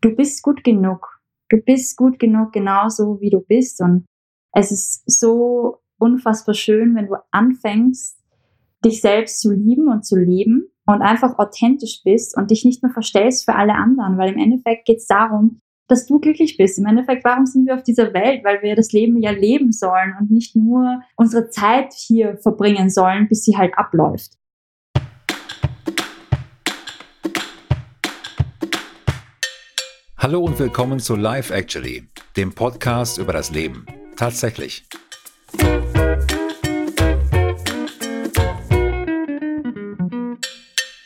du bist gut genug. Du bist gut genug, genauso wie du bist. Und es ist so unfassbar schön, wenn du anfängst, dich selbst zu lieben und zu leben und einfach authentisch bist und dich nicht mehr verstellst für alle anderen, weil im Endeffekt geht es darum, dass du glücklich bist. Im Endeffekt, warum sind wir auf dieser Welt? Weil wir das Leben ja leben sollen und nicht nur unsere Zeit hier verbringen sollen, bis sie halt abläuft. Hallo und willkommen zu Life Actually, dem Podcast über das Leben. Tatsächlich.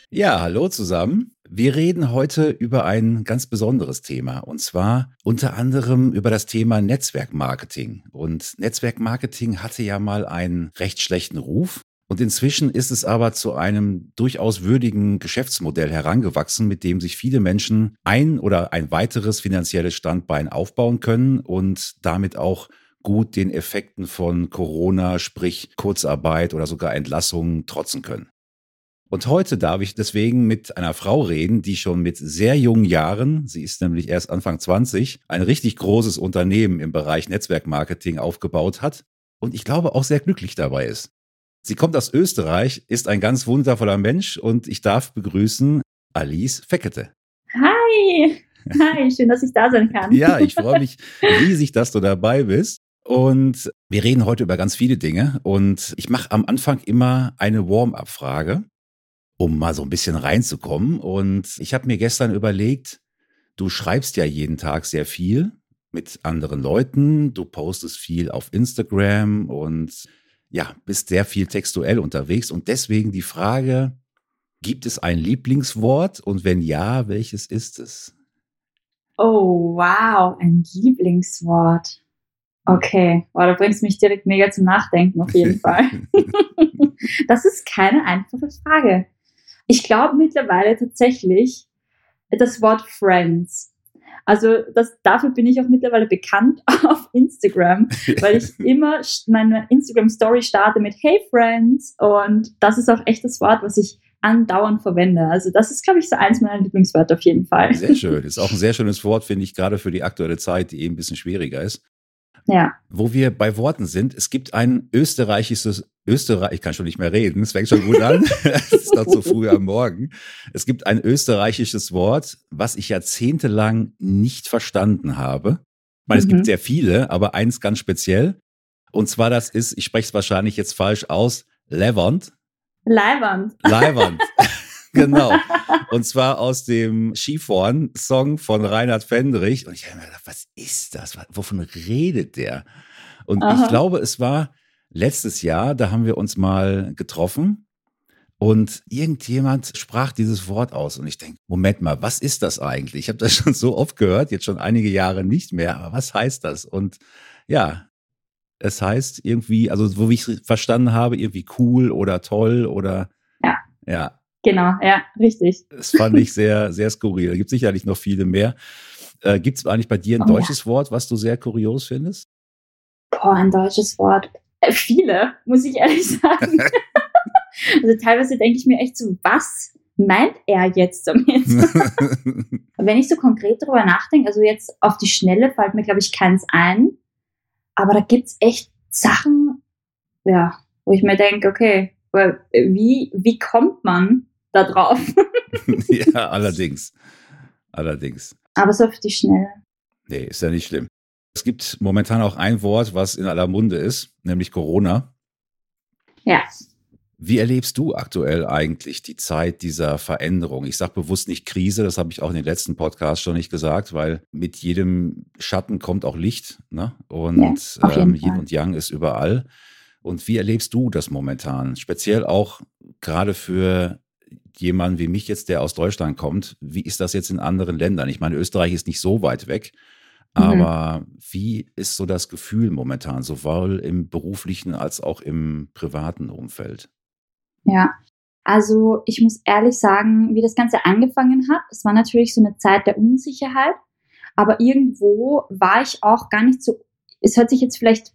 Ja, hallo zusammen. Wir reden heute über ein ganz besonderes Thema und zwar unter anderem über das Thema Netzwerkmarketing. Und Netzwerkmarketing hatte ja mal einen recht schlechten Ruf. Und inzwischen ist es aber zu einem durchaus würdigen Geschäftsmodell herangewachsen, mit dem sich viele Menschen ein oder ein weiteres finanzielles Standbein aufbauen können und damit auch gut den Effekten von Corona, sprich Kurzarbeit oder sogar Entlassungen trotzen können. Und heute darf ich deswegen mit einer Frau reden, die schon mit sehr jungen Jahren, sie ist nämlich erst Anfang 20, ein richtig großes Unternehmen im Bereich Netzwerkmarketing aufgebaut hat und ich glaube auch sehr glücklich dabei ist. Sie kommt aus Österreich, ist ein ganz wundervoller Mensch und ich darf begrüßen Alice Feckete. Hi! Hi, schön, dass ich da sein kann. ja, ich freue mich riesig, dass du dabei bist. Und wir reden heute über ganz viele Dinge. Und ich mache am Anfang immer eine Warm-up-Frage, um mal so ein bisschen reinzukommen. Und ich habe mir gestern überlegt, du schreibst ja jeden Tag sehr viel mit anderen Leuten. Du postest viel auf Instagram und ja, bist sehr viel textuell unterwegs und deswegen die Frage, gibt es ein Lieblingswort und wenn ja, welches ist es? Oh, wow, ein Lieblingswort. Okay, wow, da bringst mich direkt mega zum Nachdenken auf jeden Fall. das ist keine einfache Frage. Ich glaube mittlerweile tatsächlich das Wort Friends. Also das, dafür bin ich auch mittlerweile bekannt auf Instagram, weil ich immer meine Instagram-Story starte mit Hey Friends und das ist auch echt das Wort, was ich andauernd verwende. Also das ist, glaube ich, so eins meiner Lieblingswörter auf jeden Fall. Sehr schön. Ist auch ein sehr schönes Wort, finde ich, gerade für die aktuelle Zeit, die eben ein bisschen schwieriger ist. Ja. Wo wir bei Worten sind, es gibt ein österreichisches, Österreich, ich kann schon nicht mehr reden, es fängt schon gut an, es ist noch zu früh am Morgen. Es gibt ein österreichisches Wort, was ich jahrzehntelang nicht verstanden habe. Ich meine, mhm. es gibt mhm. sehr viele, aber eins ganz speziell. Und zwar das ist, ich spreche es wahrscheinlich jetzt falsch aus, Levant. Leiwand. Leiwand. Genau. Und zwar aus dem Skifahren-Song von Reinhard Fendrich. Und ich habe mir gedacht, was ist das? Wovon redet der? Und Aha. ich glaube, es war letztes Jahr, da haben wir uns mal getroffen und irgendjemand sprach dieses Wort aus und ich denke, Moment mal, was ist das eigentlich? Ich habe das schon so oft gehört, jetzt schon einige Jahre nicht mehr, aber was heißt das? Und ja, es heißt irgendwie, also so wie ich es verstanden habe, irgendwie cool oder toll oder ja. Ja. Genau, ja, richtig. Das fand ich sehr, sehr skurril. Da gibt sicherlich noch viele mehr. Äh, gibt es eigentlich bei dir ein oh, deutsches ja. Wort, was du sehr kurios findest? Boah, ein deutsches Wort. Äh, viele, muss ich ehrlich sagen. also teilweise denke ich mir echt so, was meint er jetzt damit? Wenn ich so konkret darüber nachdenke, also jetzt auf die Schnelle fällt mir, glaube ich, keins ein. Aber da gibt es echt Sachen, ja, wo ich mir denke, okay, wie, wie kommt man da drauf. ja, allerdings. Allerdings. Aber so auf die Schnelle. Nee, ist ja nicht schlimm. Es gibt momentan auch ein Wort, was in aller Munde ist, nämlich Corona. Ja. Wie erlebst du aktuell eigentlich die Zeit dieser Veränderung? Ich sage bewusst nicht Krise, das habe ich auch in den letzten Podcasts schon nicht gesagt, weil mit jedem Schatten kommt auch Licht. Ne? Und ja, ähm, Yin und Yang ist überall. Und wie erlebst du das momentan? Speziell auch gerade für jemand wie mich jetzt, der aus Deutschland kommt, wie ist das jetzt in anderen Ländern? Ich meine, Österreich ist nicht so weit weg, mhm. aber mhm. wie ist so das Gefühl momentan, sowohl im beruflichen als auch im privaten Umfeld? Ja, also ich muss ehrlich sagen, wie das Ganze angefangen hat, es war natürlich so eine Zeit der Unsicherheit, aber irgendwo war ich auch gar nicht so, es hört sich jetzt vielleicht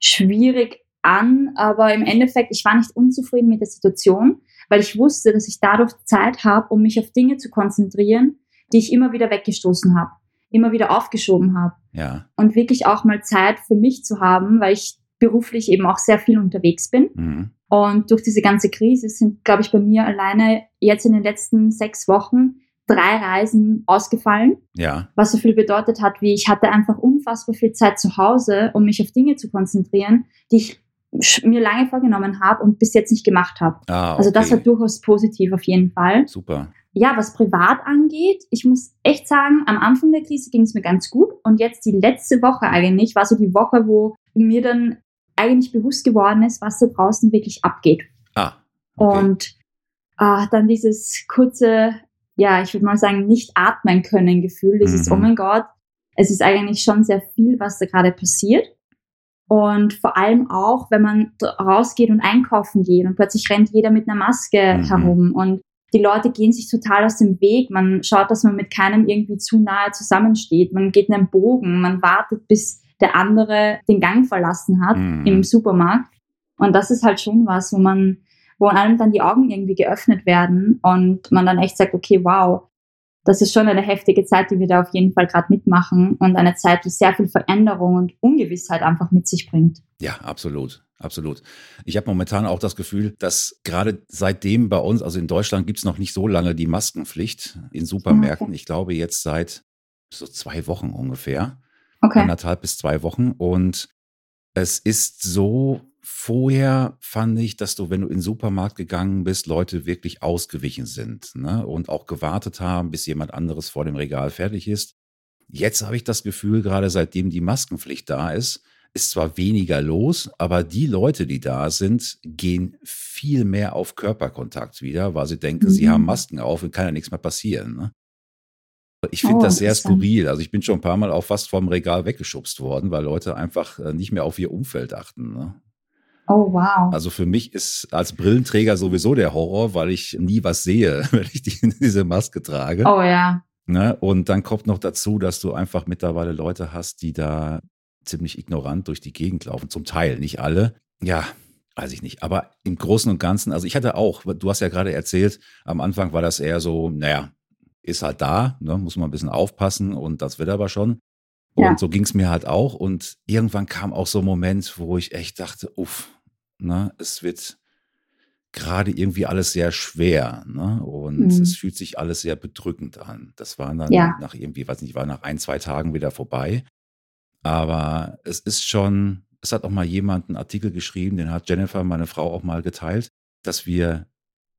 schwierig an, aber im Endeffekt, ich war nicht unzufrieden mit der Situation, weil ich wusste, dass ich dadurch Zeit habe, um mich auf Dinge zu konzentrieren, die ich immer wieder weggestoßen habe, immer wieder aufgeschoben habe. Ja. Und wirklich auch mal Zeit für mich zu haben, weil ich beruflich eben auch sehr viel unterwegs bin. Mhm. Und durch diese ganze Krise sind, glaube ich, bei mir alleine jetzt in den letzten sechs Wochen drei Reisen ausgefallen. Ja. Was so viel bedeutet hat, wie ich hatte einfach unfassbar viel Zeit zu Hause, um mich auf Dinge zu konzentrieren, die ich mir lange vorgenommen habe und bis jetzt nicht gemacht habe. Ah, okay. Also das war durchaus positiv auf jeden Fall. Super. Ja, was privat angeht, ich muss echt sagen, am Anfang der Krise ging es mir ganz gut und jetzt die letzte Woche eigentlich war so die Woche, wo mir dann eigentlich bewusst geworden ist, was da draußen wirklich abgeht. Ah. Okay. Und äh, dann dieses kurze, ja, ich würde mal sagen, nicht atmen können Gefühl, dieses, Mhm. oh mein Gott, es ist eigentlich schon sehr viel, was da gerade passiert. Und vor allem auch, wenn man rausgeht und einkaufen geht und plötzlich rennt jeder mit einer Maske Mhm. herum und die Leute gehen sich total aus dem Weg. Man schaut, dass man mit keinem irgendwie zu nahe zusammensteht. Man geht in einen Bogen. Man wartet, bis der andere den Gang verlassen hat Mhm. im Supermarkt. Und das ist halt schon was, wo man, wo einem dann die Augen irgendwie geöffnet werden und man dann echt sagt, okay, wow, das ist schon eine heftige Zeit, die wir da auf jeden Fall gerade mitmachen und eine Zeit, die sehr viel Veränderung und Ungewissheit einfach mit sich bringt. Ja, absolut. Absolut. Ich habe momentan auch das Gefühl, dass gerade seitdem bei uns, also in Deutschland gibt es noch nicht so lange die Maskenpflicht in Supermärkten. Okay. Ich glaube jetzt seit so zwei Wochen ungefähr. Okay. anderthalb bis zwei Wochen. Und es ist so, vorher fand ich, dass du, wenn du in den Supermarkt gegangen bist, Leute wirklich ausgewichen sind ne? und auch gewartet haben, bis jemand anderes vor dem Regal fertig ist. Jetzt habe ich das Gefühl, gerade seitdem die Maskenpflicht da ist, ist zwar weniger los, aber die Leute, die da sind, gehen viel mehr auf Körperkontakt wieder, weil sie denken, sie Mhm. haben Masken auf und kann ja nichts mehr passieren. Ne? Ich finde Oh, das sehr skurril. Also ich bin schon ein paar Mal auch fast vom Regal weggeschubst worden, weil Leute einfach äh, nicht mehr auf ihr Umfeld achten. Ne? Oh, wow. Also für mich ist als Brillenträger sowieso der Horror, weil ich nie was sehe, wenn ich die, diese Maske trage. Oh ja. Ne? Und dann kommt noch dazu, dass du einfach mittlerweile Leute hast, die da ziemlich ignorant durch die Gegend laufen. Zum Teil, nicht alle. Ja, weiß ich nicht. Aber im Großen und Ganzen, also ich hatte auch, du hast ja gerade erzählt, am Anfang war das eher so, naja, ist halt da, ne? muss man ein bisschen aufpassen und das wird aber schon. Und Ja. so ging es mir halt auch. Und irgendwann kam auch so ein Moment, wo ich echt dachte, uff, ne, es wird gerade irgendwie alles sehr schwer, ne? Und Mhm. es fühlt sich alles sehr bedrückend an. Das war dann Ja. nach irgendwie, weiß nicht, war nach ein, zwei Tagen wieder vorbei. Aber es ist schon, es hat auch mal jemand einen Artikel geschrieben, den hat Jennifer, meine Frau, auch mal geteilt, dass wir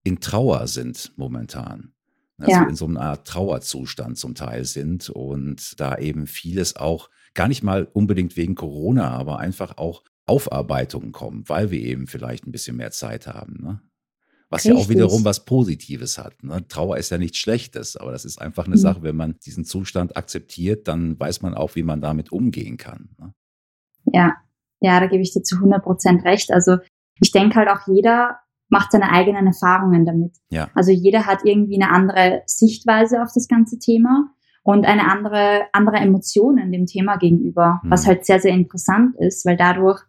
in Trauer sind momentan. Dass Ja. wir in so einer Art Trauerzustand zum Teil sind und da eben vieles auch gar nicht mal unbedingt wegen Corona, aber einfach auch Aufarbeitungen kommen, weil wir eben vielleicht ein bisschen mehr Zeit haben. Ne? Was ja auch Richtig. wiederum was Positives hat. Ne? Trauer ist ja nichts Schlechtes, aber das ist einfach eine Mhm. Sache, wenn man diesen Zustand akzeptiert, dann weiß man auch, wie man damit umgehen kann. Ne? Ja. Ja, da gebe ich dir zu 100 Prozent recht. Also ich denke halt auch jeder macht seine eigenen Erfahrungen damit. Ja. Also jeder hat irgendwie eine andere Sichtweise auf das ganze Thema und eine andere, andere Emotionen dem Thema gegenüber, Mhm. was halt sehr, sehr interessant ist, weil dadurch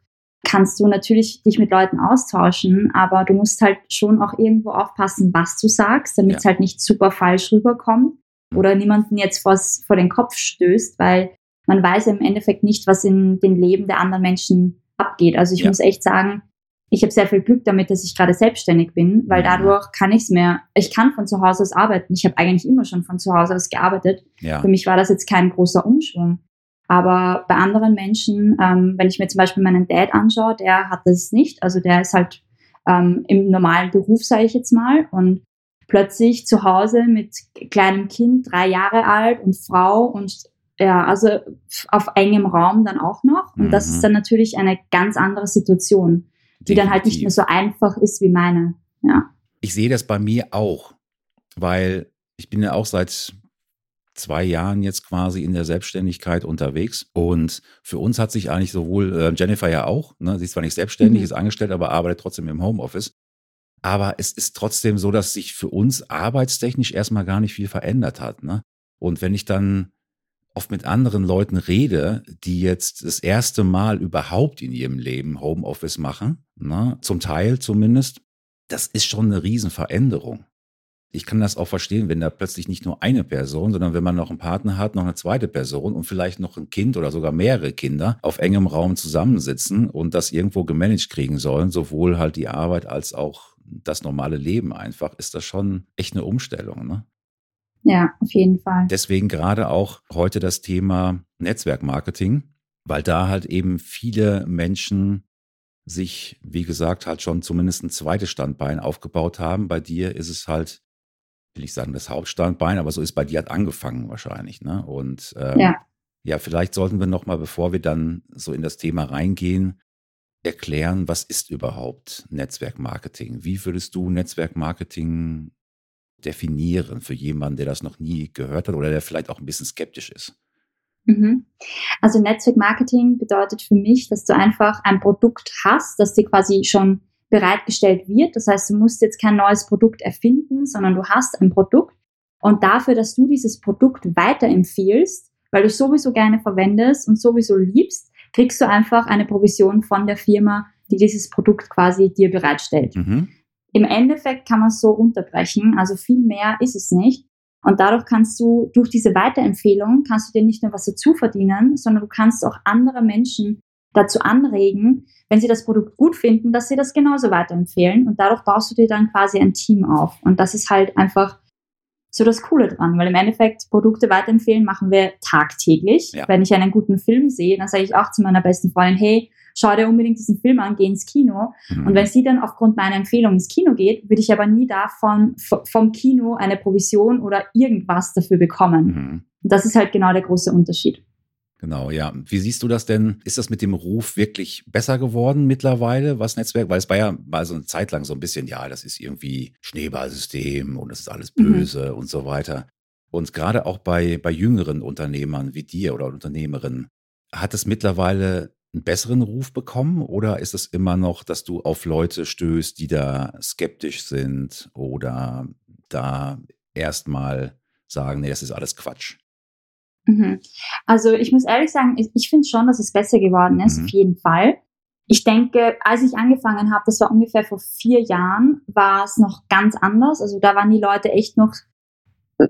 kannst du natürlich dich mit Leuten austauschen, aber du musst halt schon auch irgendwo aufpassen, was du sagst, damit es Ja. halt nicht super falsch rüberkommt Mhm. oder niemanden jetzt vors, vor den Kopf stößt, weil man weiß ja im Endeffekt nicht, was in den Leben der anderen Menschen abgeht. Also ich Ja. muss echt sagen, ich habe sehr viel Glück damit, dass ich gerade selbstständig bin, weil Mhm. dadurch kann ich es mir, ich kann von zu Hause aus arbeiten. Ich habe eigentlich immer schon von zu Hause aus gearbeitet. Ja. Für mich war das jetzt kein großer Umschwung. Aber bei anderen Menschen, ähm, wenn ich mir zum Beispiel meinen Dad anschaue, der hat das nicht. Also der ist halt ähm, im normalen Beruf, sage ich jetzt mal, und plötzlich zu Hause mit kleinem Kind, drei Jahre alt und Frau und ja, also auf engem Raum dann auch noch. Und das Mhm. ist dann natürlich eine ganz andere Situation, die dann halt nicht mehr Definitiv. so einfach ist wie meine. Ja. Ich sehe das bei mir auch, weil ich bin ja auch seit zwei Jahren jetzt quasi in der Selbstständigkeit unterwegs. Und für uns hat sich eigentlich sowohl äh, Jennifer ja auch, ne, sie ist zwar nicht selbstständig, Mhm. ist angestellt, aber arbeitet trotzdem im Homeoffice. Aber es ist trotzdem so, dass sich für uns arbeitstechnisch erstmal gar nicht viel verändert hat. Ne? Und wenn ich dann oft mit anderen Leuten rede, die jetzt das erste Mal überhaupt in ihrem Leben Homeoffice machen, ne, zum Teil zumindest, das ist schon eine Riesenveränderung. Ich kann das auch verstehen, wenn da plötzlich nicht nur eine Person, sondern wenn man noch einen Partner hat, noch eine zweite Person und vielleicht noch ein Kind oder sogar mehrere Kinder auf engem Raum zusammensitzen und das irgendwo gemanagt kriegen sollen, sowohl halt die Arbeit als auch das normale Leben einfach, ist das schon echt eine Umstellung. Ne? Ja, auf jeden Fall. Deswegen gerade auch heute das Thema Netzwerkmarketing, weil da halt eben viele Menschen sich, wie gesagt, halt schon zumindest ein zweites Standbein aufgebaut haben. Bei dir ist es halt will ich sagen, das Hauptstandbein, aber so ist bei dir hat angefangen wahrscheinlich. Ne? Und ähm, ja. ja, vielleicht sollten wir nochmal, bevor wir dann so in das Thema reingehen, erklären, was ist überhaupt Netzwerkmarketing? Wie würdest du Netzwerkmarketing definieren für jemanden, der das noch nie gehört hat oder der vielleicht auch ein bisschen skeptisch ist? Mhm. Also Netzwerkmarketing bedeutet für mich, dass du einfach ein Produkt hast, das dir quasi schon bereitgestellt wird. Das heißt, du musst jetzt kein neues Produkt erfinden, sondern du hast ein Produkt. Und dafür, dass du dieses Produkt weiterempfiehlst, weil du sowieso gerne verwendest und sowieso liebst, kriegst du einfach eine Provision von der Firma, die dieses Produkt quasi dir bereitstellt. Mhm. Im Endeffekt kann man es so runterbrechen, also viel mehr ist es nicht. Und dadurch kannst du durch diese Weiterempfehlung, kannst du dir nicht nur was dazu verdienen, sondern du kannst auch andere Menschen dazu anregen, wenn sie das Produkt gut finden, dass sie das genauso weiterempfehlen. Und dadurch baust du dir dann quasi ein Team auf. Und das ist halt einfach so das Coole dran, weil im Endeffekt Produkte weiterempfehlen machen wir tagtäglich. Ja. Wenn ich einen guten Film sehe, dann sage ich auch zu meiner besten Freundin, hey, schau dir unbedingt diesen Film an, geh ins Kino. Mhm. Und wenn sie dann aufgrund meiner Empfehlung ins Kino geht, würde ich aber nie davon vom Kino eine Provision oder irgendwas dafür bekommen. Mhm. Das ist halt genau der große Unterschied. Genau, ja. Wie siehst du das denn? Ist das mit dem Ruf wirklich besser geworden mittlerweile, was Netzwerk? Weil es war ja mal so eine Zeit lang so ein bisschen, ja, das ist irgendwie Schneeballsystem und das ist alles mhm. böse mhm. und so weiter. Und gerade auch bei, bei jüngeren Unternehmern wie dir oder Unternehmerinnen, hat es mittlerweile einen besseren Ruf bekommen oder ist es immer noch, dass du auf Leute stößt, die da skeptisch sind oder da erstmal sagen, nee, das ist alles Quatsch? Mhm. Also ich muss ehrlich sagen, ich, ich finde schon, dass es besser geworden ist, mhm. auf jeden Fall. Ich denke, als ich angefangen habe, das war ungefähr vor vier Jahren, war es noch ganz anders. Also da waren die Leute echt noch,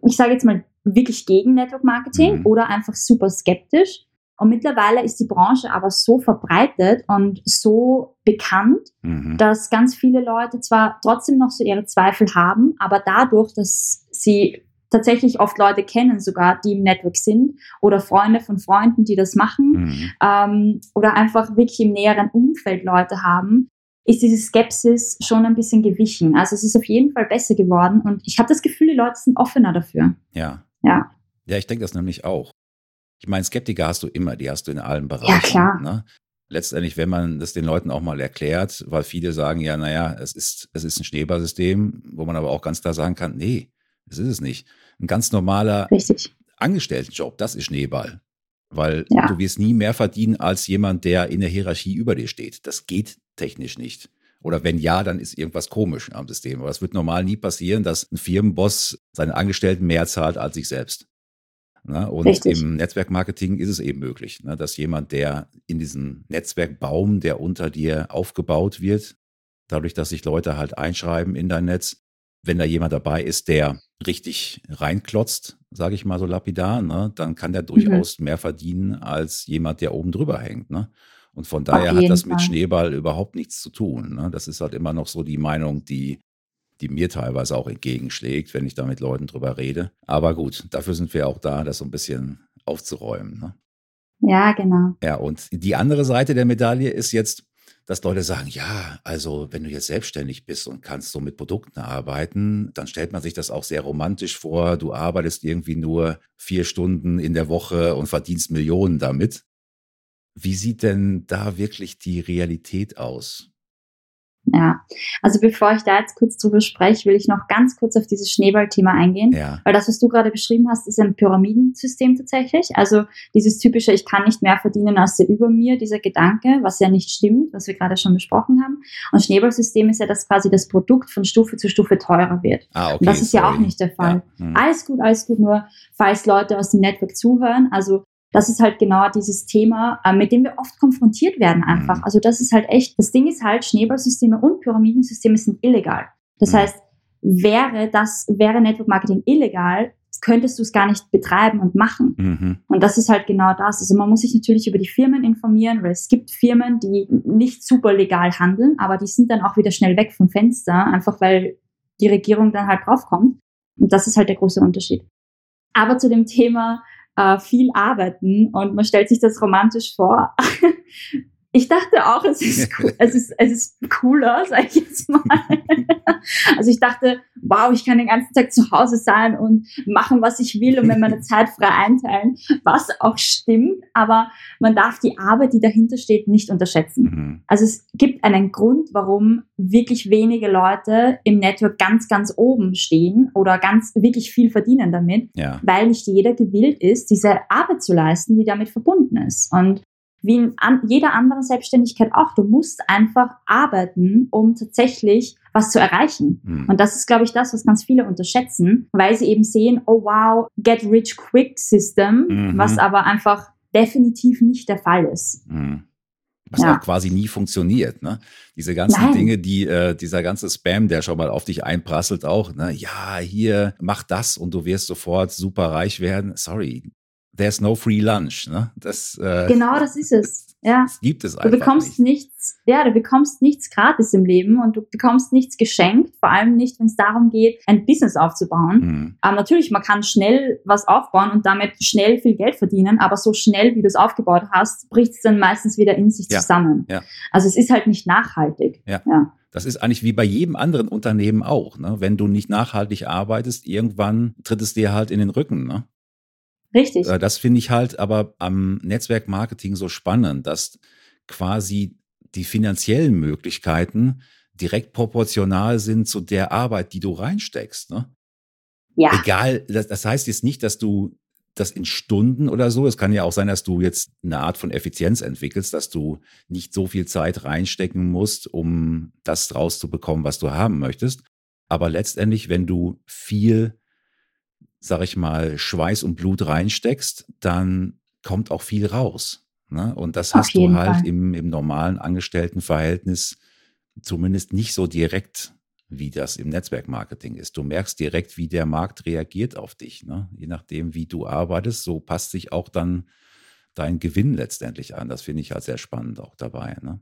ich sage jetzt mal, wirklich gegen Network Marketing mhm. oder einfach super skeptisch. Und mittlerweile ist die Branche aber so verbreitet und so bekannt, mhm. dass ganz viele Leute zwar trotzdem noch so ihre Zweifel haben, aber dadurch, dass sie tatsächlich oft Leute kennen sogar, die im Network sind oder Freunde von Freunden, die das machen mhm. ähm, oder einfach wirklich im näheren Umfeld Leute haben, ist diese Skepsis schon ein bisschen gewichen. Also es ist auf jeden Fall besser geworden und ich habe das Gefühl, die Leute sind offener dafür. Ja. Ja. Ja, ich denke das nämlich auch. Ich meine, Skeptiker hast du immer, die hast du in allen Bereichen. Ja, klar. Ne? Letztendlich, wenn man das den Leuten auch mal erklärt, weil viele sagen ja, naja, es ist, es ist ein Schneeballsystem, wo man aber auch ganz klar sagen kann, nee, das ist es nicht ein ganz normaler Richtig. Angestelltenjob, das ist Schneeball. Weil ja. du wirst nie mehr verdienen als jemand, der in der Hierarchie über dir steht. Das geht technisch nicht. Oder wenn ja, dann ist irgendwas komisch am System. Aber es wird normal nie passieren, dass ein Firmenboss seinen Angestellten mehr zahlt als sich selbst. Na, und Richtig. im Netzwerkmarketing ist es eben möglich, ne, dass jemand, der in diesem Netzwerkbaum, der unter dir aufgebaut wird, dadurch, dass sich Leute halt einschreiben in dein Netz, wenn da jemand dabei ist, der richtig reinklotzt, sage ich mal so lapidar, ne, dann kann der mhm. durchaus mhm. mehr verdienen als jemand, der oben drüber hängt. Ne? Und von daher hat das Fall. mit Schneeball überhaupt nichts zu tun. Ne? Das ist halt immer noch so die Meinung, die, die mir teilweise auch entgegenschlägt, wenn ich da mit Leuten drüber rede. Aber gut, dafür sind wir auch da, das so ein bisschen aufzuräumen. Ne? Ja, genau. Ja, und die andere Seite der Medaille ist jetzt, dass Leute sagen, ja, also wenn du jetzt selbstständig bist und kannst so mit Produkten arbeiten, dann stellt man sich das auch sehr romantisch vor. Du arbeitest irgendwie nur vier Stunden in der Woche und verdienst Millionen damit. Wie sieht denn da wirklich die Realität aus? Ja, also bevor ich da jetzt kurz drüber spreche, will ich noch ganz kurz auf dieses Schneeballthema eingehen, ja. weil das, was du gerade beschrieben hast, ist ein Pyramidensystem tatsächlich. Also dieses typische, ich kann nicht mehr verdienen als der über mir, dieser Gedanke, was ja nicht stimmt, was wir gerade schon besprochen haben. Und Schneeballsystem ist ja, dass quasi das Produkt von Stufe zu Stufe teurer wird. Ah, okay, Und das ist sorry. ja auch nicht der Fall. Ja. Hm. Alles gut, alles gut, nur falls Leute aus dem Network zuhören, also das ist halt genau dieses Thema, äh, mit dem wir oft konfrontiert werden einfach. Mhm. Also das ist halt echt, das Ding ist halt, Schneeballsysteme und Pyramidensysteme sind illegal. Das mhm. heißt, wäre das, wäre Network Marketing illegal, könntest du es gar nicht betreiben und machen. Mhm. Und das ist halt genau das. Also man muss sich natürlich über die Firmen informieren, weil es gibt Firmen, die nicht super legal handeln, aber die sind dann auch wieder schnell weg vom Fenster, einfach weil die Regierung dann halt draufkommt. Und das ist halt der große Unterschied. Aber zu dem Thema äh, viel arbeiten und man stellt sich das romantisch vor. ich dachte auch, es ist, es ist, es ist cooler, sag ich jetzt mal. also ich dachte, wow, ich kann den ganzen Tag zu Hause sein und machen, was ich will und mir meine Zeit frei einteilen, was auch stimmt, aber man darf die Arbeit, die dahinter steht, nicht unterschätzen. Mhm. Also es gibt einen Grund, warum wirklich wenige Leute im Network ganz, ganz oben stehen oder ganz wirklich viel verdienen damit, ja. weil nicht jeder gewillt ist, diese Arbeit zu leisten, die damit verbunden ist. Und wie in an jeder anderen Selbstständigkeit auch. Du musst einfach arbeiten, um tatsächlich was zu erreichen. Mhm. Und das ist, glaube ich, das, was ganz viele unterschätzen, weil sie eben sehen, oh wow, get rich quick System, mhm. was aber einfach definitiv nicht der Fall ist. Mhm. Was ja. auch quasi nie funktioniert. Ne? Diese ganzen Nein. Dinge, die, äh, dieser ganze Spam, der schon mal auf dich einprasselt, auch, ne? ja, hier, mach das und du wirst sofort super reich werden. Sorry, there's no free lunch. Ne? Das, äh, genau, das ist es. Ja. Das gibt es einfach. Du bekommst nicht. nichts, ja, du bekommst nichts gratis im Leben und du bekommst nichts geschenkt, vor allem nicht, wenn es darum geht, ein Business aufzubauen. Mhm. Aber natürlich, man kann schnell was aufbauen und damit schnell viel Geld verdienen, aber so schnell, wie du es aufgebaut hast, bricht es dann meistens wieder in sich ja. zusammen. Ja. Also es ist halt nicht nachhaltig. Ja. ja. Das ist eigentlich wie bei jedem anderen Unternehmen auch. Ne? Wenn du nicht nachhaltig arbeitest, irgendwann tritt es dir halt in den Rücken. Ne? Richtig. Äh, das finde ich halt aber am Netzwerkmarketing so spannend, dass quasi die finanziellen Möglichkeiten direkt proportional sind zu der Arbeit, die du reinsteckst. Ne? Ja. Egal, das, das heißt jetzt nicht, dass du das in Stunden oder so. Es kann ja auch sein, dass du jetzt eine Art von Effizienz entwickelst, dass du nicht so viel Zeit reinstecken musst, um das rauszubekommen, was du haben möchtest. Aber letztendlich, wenn du viel sag ich mal, Schweiß und Blut reinsteckst, dann kommt auch viel raus. Ne? Und das hast du halt im, im normalen Angestelltenverhältnis zumindest nicht so direkt, wie das im Netzwerkmarketing ist. Du merkst direkt, wie der Markt reagiert auf dich. Ne? Je nachdem, wie du arbeitest, so passt sich auch dann dein Gewinn letztendlich an. Das finde ich halt sehr spannend auch dabei. Ne?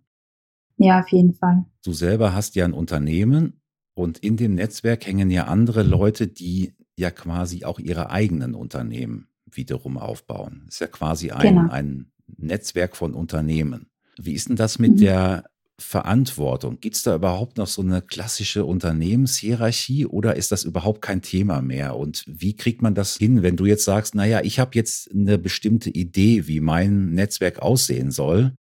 Ja, auf jeden Fall. Du selber hast ja ein Unternehmen und in dem Netzwerk hängen ja andere Leute, die ja quasi auch ihre eigenen Unternehmen wiederum aufbauen. Ist ja quasi ein, genau. ein Netzwerk von Unternehmen. Wie ist denn das mit mhm. der Verantwortung? Gibt es da überhaupt noch so eine klassische Unternehmenshierarchie oder ist das überhaupt kein Thema mehr? Und wie kriegt man das hin, wenn du jetzt sagst, naja, ich habe jetzt eine bestimmte Idee, wie mein Netzwerk aussehen soll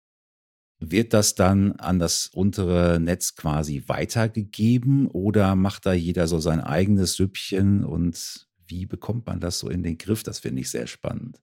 wird das dann an das untere Netz quasi weitergegeben oder macht da jeder so sein eigenes Süppchen und wie bekommt man das so in den Griff? Das finde ich sehr spannend.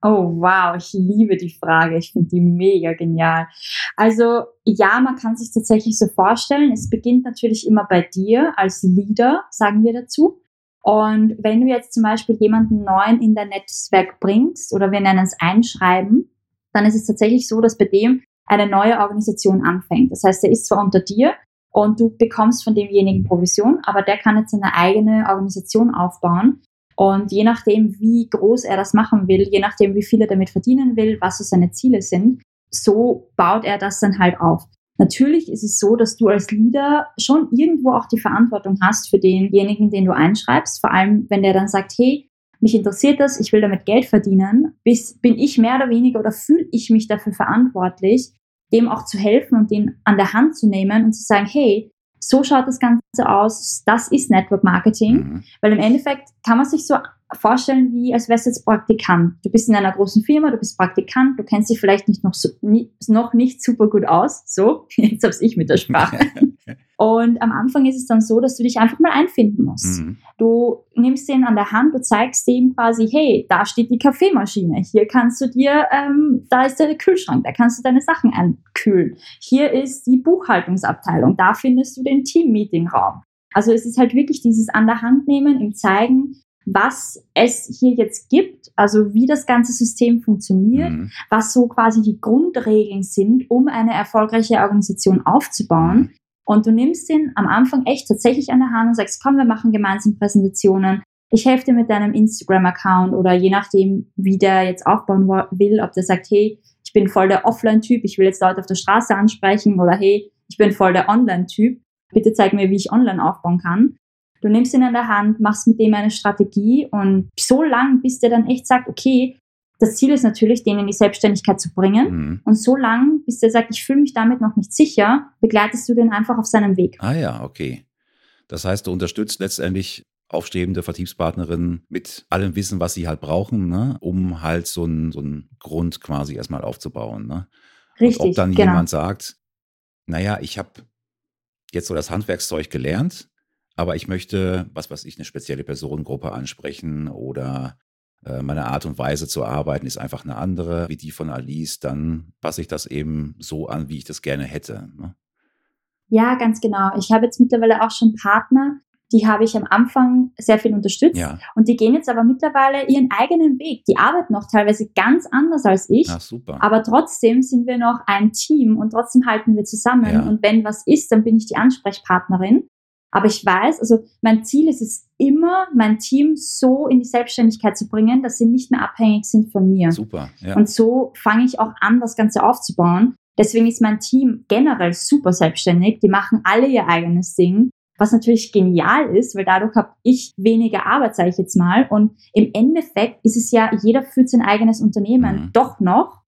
Oh, wow, ich liebe die Frage. Ich finde die mega genial. Also, ja, man kann sich tatsächlich so vorstellen. Es beginnt natürlich immer bei dir als Leader, sagen wir dazu. Und wenn du jetzt zum Beispiel jemanden neuen in dein Netzwerk bringst oder wir nennen es Einschreiben, dann ist es tatsächlich so, dass bei dem eine neue Organisation anfängt. Das heißt, er ist zwar unter dir und du bekommst von demjenigen Provision, aber der kann jetzt eine eigene Organisation aufbauen. Und je nachdem, wie groß er das machen will, je nachdem, wie viel er damit verdienen will, was so seine Ziele sind, so baut er das dann halt auf. Natürlich ist es so, dass du als Leader schon irgendwo auch die Verantwortung hast für denjenigen, den du einschreibst. Vor allem, wenn der dann sagt, hey, mich interessiert das, ich will damit Geld verdienen, bis, bin ich mehr oder weniger oder fühle ich mich dafür verantwortlich, dem auch zu helfen und den an der Hand zu nehmen und zu sagen, hey, so schaut das Ganze aus, das ist Network Marketing, mhm. weil im Endeffekt kann man sich so vorstellen, wie als wärst du jetzt Praktikant. Du bist in einer großen Firma, du bist Praktikant, du kennst dich vielleicht nicht noch, so, nie, noch nicht super gut aus. So, jetzt hab's ich mit der Sprache. Und am Anfang ist es dann so, dass du dich einfach mal einfinden musst. Mhm. Du nimmst den an der Hand, du zeigst dem quasi, hey, da steht die Kaffeemaschine, hier kannst du dir, ähm, da ist der Kühlschrank, da kannst du deine Sachen einkühlen. Hier ist die Buchhaltungsabteilung, da findest du den Team-Meeting-Raum. Also es ist halt wirklich dieses an der Hand nehmen, im Zeigen, was es hier jetzt gibt, also wie das ganze System funktioniert, mhm. was so quasi die Grundregeln sind, um eine erfolgreiche Organisation aufzubauen. Und du nimmst ihn am Anfang echt tatsächlich an der Hand und sagst, komm, wir machen gemeinsam Präsentationen. Ich helfe dir mit deinem Instagram-Account oder je nachdem, wie der jetzt aufbauen will, ob der sagt, hey, ich bin voll der Offline-Typ, ich will jetzt Leute auf der Straße ansprechen oder hey, ich bin voll der Online-Typ, bitte zeig mir, wie ich online aufbauen kann. Du nimmst ihn in der Hand, machst mit dem eine Strategie und so lang, bis der dann echt sagt, okay, das Ziel ist natürlich, den in die Selbstständigkeit zu bringen. Mhm. Und so lang, bis der sagt, ich fühle mich damit noch nicht sicher, begleitest du den einfach auf seinem Weg. Ah ja, okay. Das heißt, du unterstützt letztendlich aufstrebende Vertriebspartnerinnen mit allem Wissen, was sie halt brauchen, ne, um halt so einen so Grund quasi erstmal aufzubauen. Ne? Richtig. Und ob dann genau. jemand sagt, naja, ich habe jetzt so das Handwerkszeug gelernt, aber ich möchte, was weiß ich, eine spezielle Personengruppe ansprechen oder äh, meine Art und Weise zu arbeiten ist einfach eine andere, wie die von Alice, dann passe ich das eben so an, wie ich das gerne hätte. Ne? Ja, ganz genau. Ich habe jetzt mittlerweile auch schon Partner, die habe ich am Anfang sehr viel unterstützt. Ja. Und die gehen jetzt aber mittlerweile ihren eigenen Weg. Die arbeiten noch teilweise ganz anders als ich. Ach, super. Aber trotzdem sind wir noch ein Team und trotzdem halten wir zusammen. Ja. Und wenn was ist, dann bin ich die Ansprechpartnerin. Aber ich weiß, also mein Ziel ist es immer, mein Team so in die Selbstständigkeit zu bringen, dass sie nicht mehr abhängig sind von mir. Super. Ja. Und so fange ich auch an, das Ganze aufzubauen. Deswegen ist mein Team generell super selbstständig. Die machen alle ihr eigenes Ding was natürlich genial ist, weil dadurch habe ich weniger Arbeit, sage ich jetzt mal. Und im Endeffekt ist es ja, jeder führt sein eigenes Unternehmen mhm. doch noch.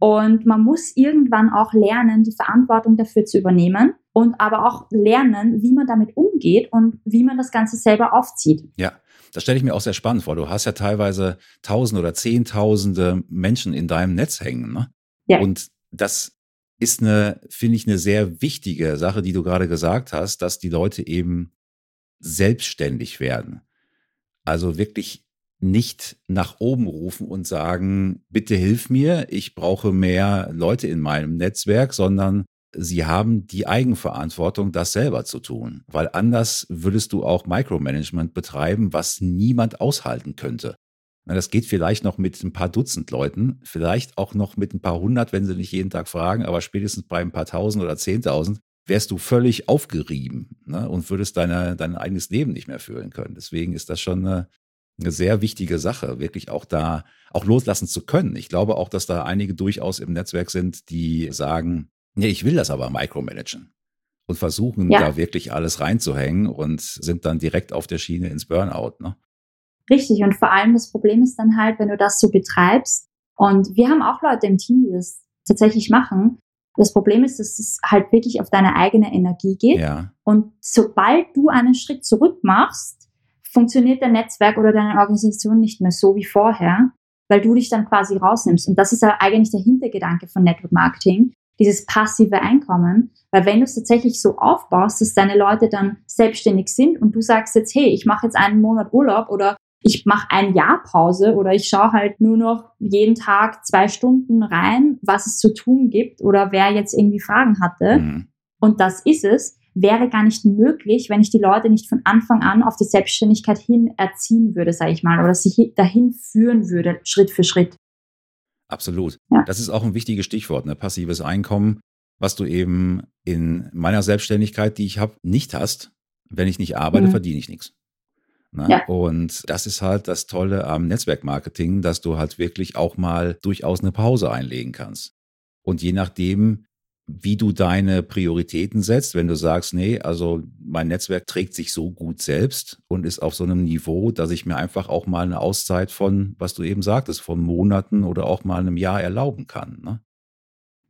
Und man muss irgendwann auch lernen, die Verantwortung dafür zu übernehmen und aber auch lernen, wie man damit umgeht und wie man das Ganze selber aufzieht. Ja. Das stelle ich mir auch sehr spannend vor. Du hast ja teilweise Tausende oder Zehntausende Menschen in deinem Netz hängen. Ne? Ja. Und das ist eine, finde ich, eine sehr wichtige Sache, die du gerade gesagt hast, dass die Leute eben selbstständig werden. Also wirklich nicht nach oben rufen und sagen, bitte hilf mir, ich brauche mehr Leute in meinem Netzwerk, sondern sie haben die Eigenverantwortung, das selber zu tun. Weil anders würdest du auch Micromanagement betreiben, was niemand aushalten könnte. Das geht vielleicht noch mit ein paar Dutzend Leuten, vielleicht auch noch mit ein paar hundert, wenn sie nicht jeden Tag fragen, aber spätestens bei ein paar tausend oder zehntausend wärst du völlig aufgerieben ne, und würdest deine, dein eigenes Leben nicht mehr führen können. Deswegen ist das schon eine, eine sehr wichtige Sache, wirklich auch da auch loslassen zu können. Ich glaube auch, dass da einige durchaus im Netzwerk sind, die sagen, nee, ich will das aber micromanagen und versuchen ja. da wirklich alles reinzuhängen und sind dann direkt auf der Schiene ins Burnout. Ne? Richtig. Und vor allem das Problem ist dann halt, wenn du das so betreibst, und wir haben auch Leute im Team, die das tatsächlich machen. Das Problem ist, dass es halt wirklich auf deine eigene Energie geht. Ja. Und sobald du einen Schritt zurück machst, funktioniert dein Netzwerk oder deine Organisation nicht mehr so wie vorher, weil du dich dann quasi rausnimmst. Und das ist ja eigentlich der Hintergedanke von Network Marketing, dieses passive Einkommen. Weil wenn du es tatsächlich so aufbaust, dass deine Leute dann selbstständig sind und du sagst jetzt, hey, ich mache jetzt einen Monat Urlaub oder ich mache ein Jahr Pause oder ich schaue halt nur noch jeden Tag zwei Stunden rein, was es zu tun gibt oder wer jetzt irgendwie Fragen hatte. Mhm. Und das ist es, wäre gar nicht möglich, wenn ich die Leute nicht von Anfang an auf die Selbstständigkeit hin erziehen würde, sage ich mal, oder sie dahin führen würde, Schritt für Schritt. Absolut. Ja. Das ist auch ein wichtiges Stichwort, ne? passives Einkommen, was du eben in meiner Selbstständigkeit, die ich habe, nicht hast. Wenn ich nicht arbeite, mhm. verdiene ich nichts. Ne? Ja. Und das ist halt das Tolle am Netzwerkmarketing, dass du halt wirklich auch mal durchaus eine Pause einlegen kannst. Und je nachdem, wie du deine Prioritäten setzt, wenn du sagst, nee, also mein Netzwerk trägt sich so gut selbst und ist auf so einem Niveau, dass ich mir einfach auch mal eine Auszeit von, was du eben sagtest, von Monaten oder auch mal einem Jahr erlauben kann. Ne?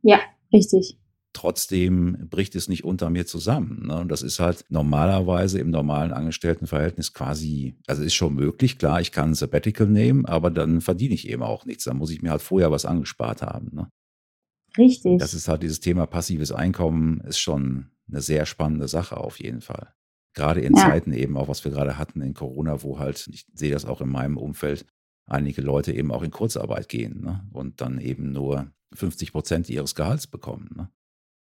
Ja, richtig trotzdem bricht es nicht unter mir zusammen. Ne? Und das ist halt normalerweise im normalen Angestelltenverhältnis quasi, also ist schon möglich, klar, ich kann ein Sabbatical nehmen, aber dann verdiene ich eben auch nichts. Dann muss ich mir halt vorher was angespart haben. Ne? Richtig. Das ist halt dieses Thema passives Einkommen, ist schon eine sehr spannende Sache auf jeden Fall. Gerade in ja. Zeiten eben auch, was wir gerade hatten in Corona, wo halt, ich sehe das auch in meinem Umfeld, einige Leute eben auch in Kurzarbeit gehen ne? und dann eben nur 50 Prozent ihres Gehalts bekommen. Ne?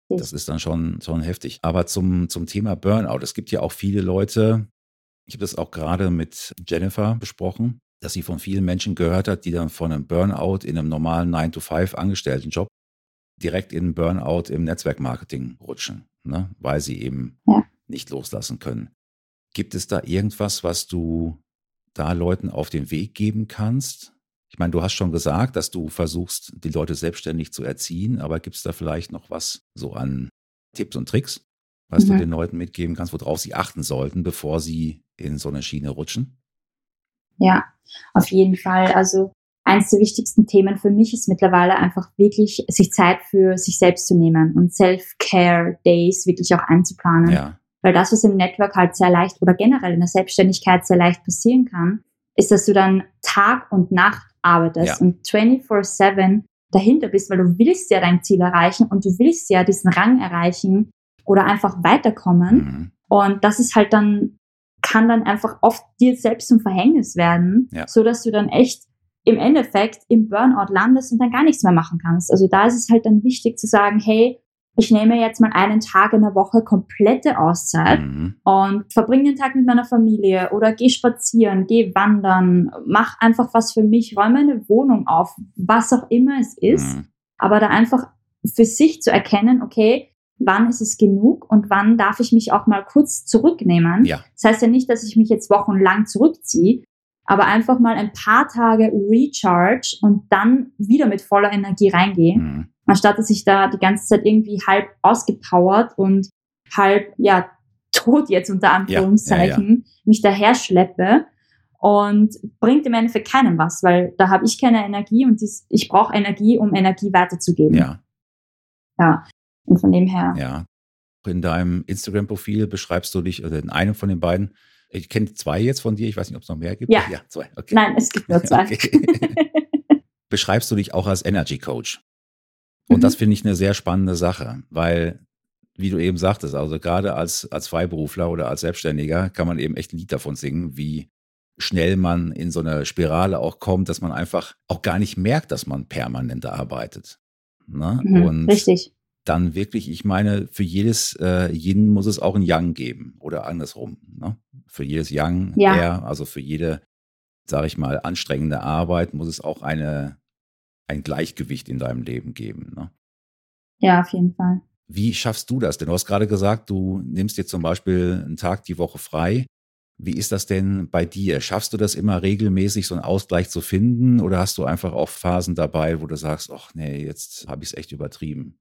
Das ist dann schon, schon heftig. Aber zum, zum Thema Burnout. Es gibt ja auch viele Leute, ich habe das auch gerade mit Jennifer besprochen, dass sie von vielen Menschen gehört hat, die dann von einem Burnout in einem normalen 9-to-5 Angestelltenjob direkt in Burnout im Netzwerkmarketing rutschen. ne? weil sie eben Ja. nicht loslassen können. Gibt es da irgendwas, was du da Leuten auf den Weg geben kannst? Ich meine, du hast schon gesagt, dass du versuchst, die Leute selbstständig zu erziehen, aber gibt es da vielleicht noch was so an Tipps und Tricks, was du Mhm. den Leuten mitgeben kannst, worauf sie achten sollten, bevor sie in so eine Schiene rutschen? Ja, auf jeden Fall. Also eins der wichtigsten Themen für mich ist mittlerweile einfach wirklich, sich Zeit für sich selbst zu nehmen und Self-Care-Days wirklich auch einzuplanen. Ja, Weil das, was im Network halt sehr leicht oder generell in der Selbstständigkeit sehr leicht passieren kann, ist, dass du dann Tag und Nacht arbeitest Ja. und 24-7 dahinter bist, weil du willst ja dein Ziel erreichen und du willst ja diesen Rang erreichen oder einfach weiterkommen. mhm. Und das ist halt dann, kann dann einfach oft dir selbst zum Verhängnis werden, Ja. so dass du dann echt im Endeffekt im Burnout landest und dann gar nichts mehr machen kannst. Also da ist es halt dann wichtig zu sagen, hey, ich nehme jetzt mal einen Tag in der Woche komplette Auszeit Mhm. und verbringe den Tag mit meiner Familie oder geh spazieren, geh wandern, mach einfach was für mich, räume eine Wohnung auf, was auch immer es ist Mhm. aber da einfach für sich zu erkennen, okay, wann ist es genug und wann darf ich mich auch mal kurz zurücknehmen. Ja, Das heißt ja nicht, dass ich mich jetzt wochenlang zurückziehe, aber einfach mal ein paar Tage recharge und dann wieder mit voller Energie reingehe, mhm. anstatt dass ich da die ganze Zeit irgendwie halb ausgepowert und halb, ja, tot jetzt unter Anführungszeichen, mich daher schleppe und bringt im Endeffekt keinem was, weil da habe ich keine Energie und dies, ich brauche Energie, um Energie weiterzugeben. ja, ja. Und von dem her, ja. In deinem Instagram-Profil beschreibst du dich, oder in einem von den beiden, ich kenne zwei jetzt von dir, ich weiß nicht, ob es noch mehr gibt. Ja. Ja, zwei, okay. nein, es gibt nur zwei. Okay. beschreibst du dich auch als Energy Coach. Und Mhm. das finde ich eine sehr spannende Sache, weil, wie du eben sagtest, also gerade als, als Freiberufler oder als Selbstständiger kann man eben echt ein Lied davon singen, wie schnell man in so eine Spirale auch kommt, dass man einfach auch gar nicht merkt, dass man permanent arbeitet. Ne? Mhm, Und richtig. Dann wirklich, ich meine, für jedes äh, Yin muss es auch ein Yang geben oder andersrum. Ne? Für jedes Yang, Ja. er, also für jede, sage ich mal, anstrengende Arbeit muss es auch eine, ein Gleichgewicht in deinem Leben geben. Ne? Ja, auf jeden Fall. Wie schaffst du das denn? Du hast gerade gesagt, du nimmst dir zum Beispiel einen Tag die Woche frei. Wie ist das denn bei dir? Schaffst du das immer regelmäßig, so einen Ausgleich zu finden? Oder hast du einfach auch Phasen dabei, wo du sagst, ach nee, jetzt habe ich es echt übertrieben?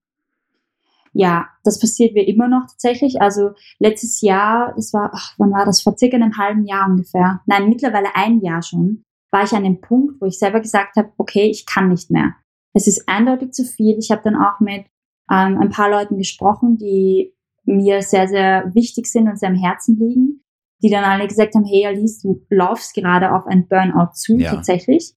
Ja, das passiert mir immer noch tatsächlich. Also letztes Jahr, das war, ach, wann war das? Vor circa einem halben Jahr ungefähr. Nein, mittlerweile ein Jahr schon, war ich an dem Punkt, wo ich selber gesagt habe, okay, ich kann nicht mehr. Es ist eindeutig zu viel. Ich habe dann auch mit ähm, ein paar Leuten gesprochen, die mir sehr, sehr wichtig sind und sehr am Herzen liegen, die dann alle gesagt haben, hey Alice, du laufst gerade auf ein Burnout zu, Ja. tatsächlich.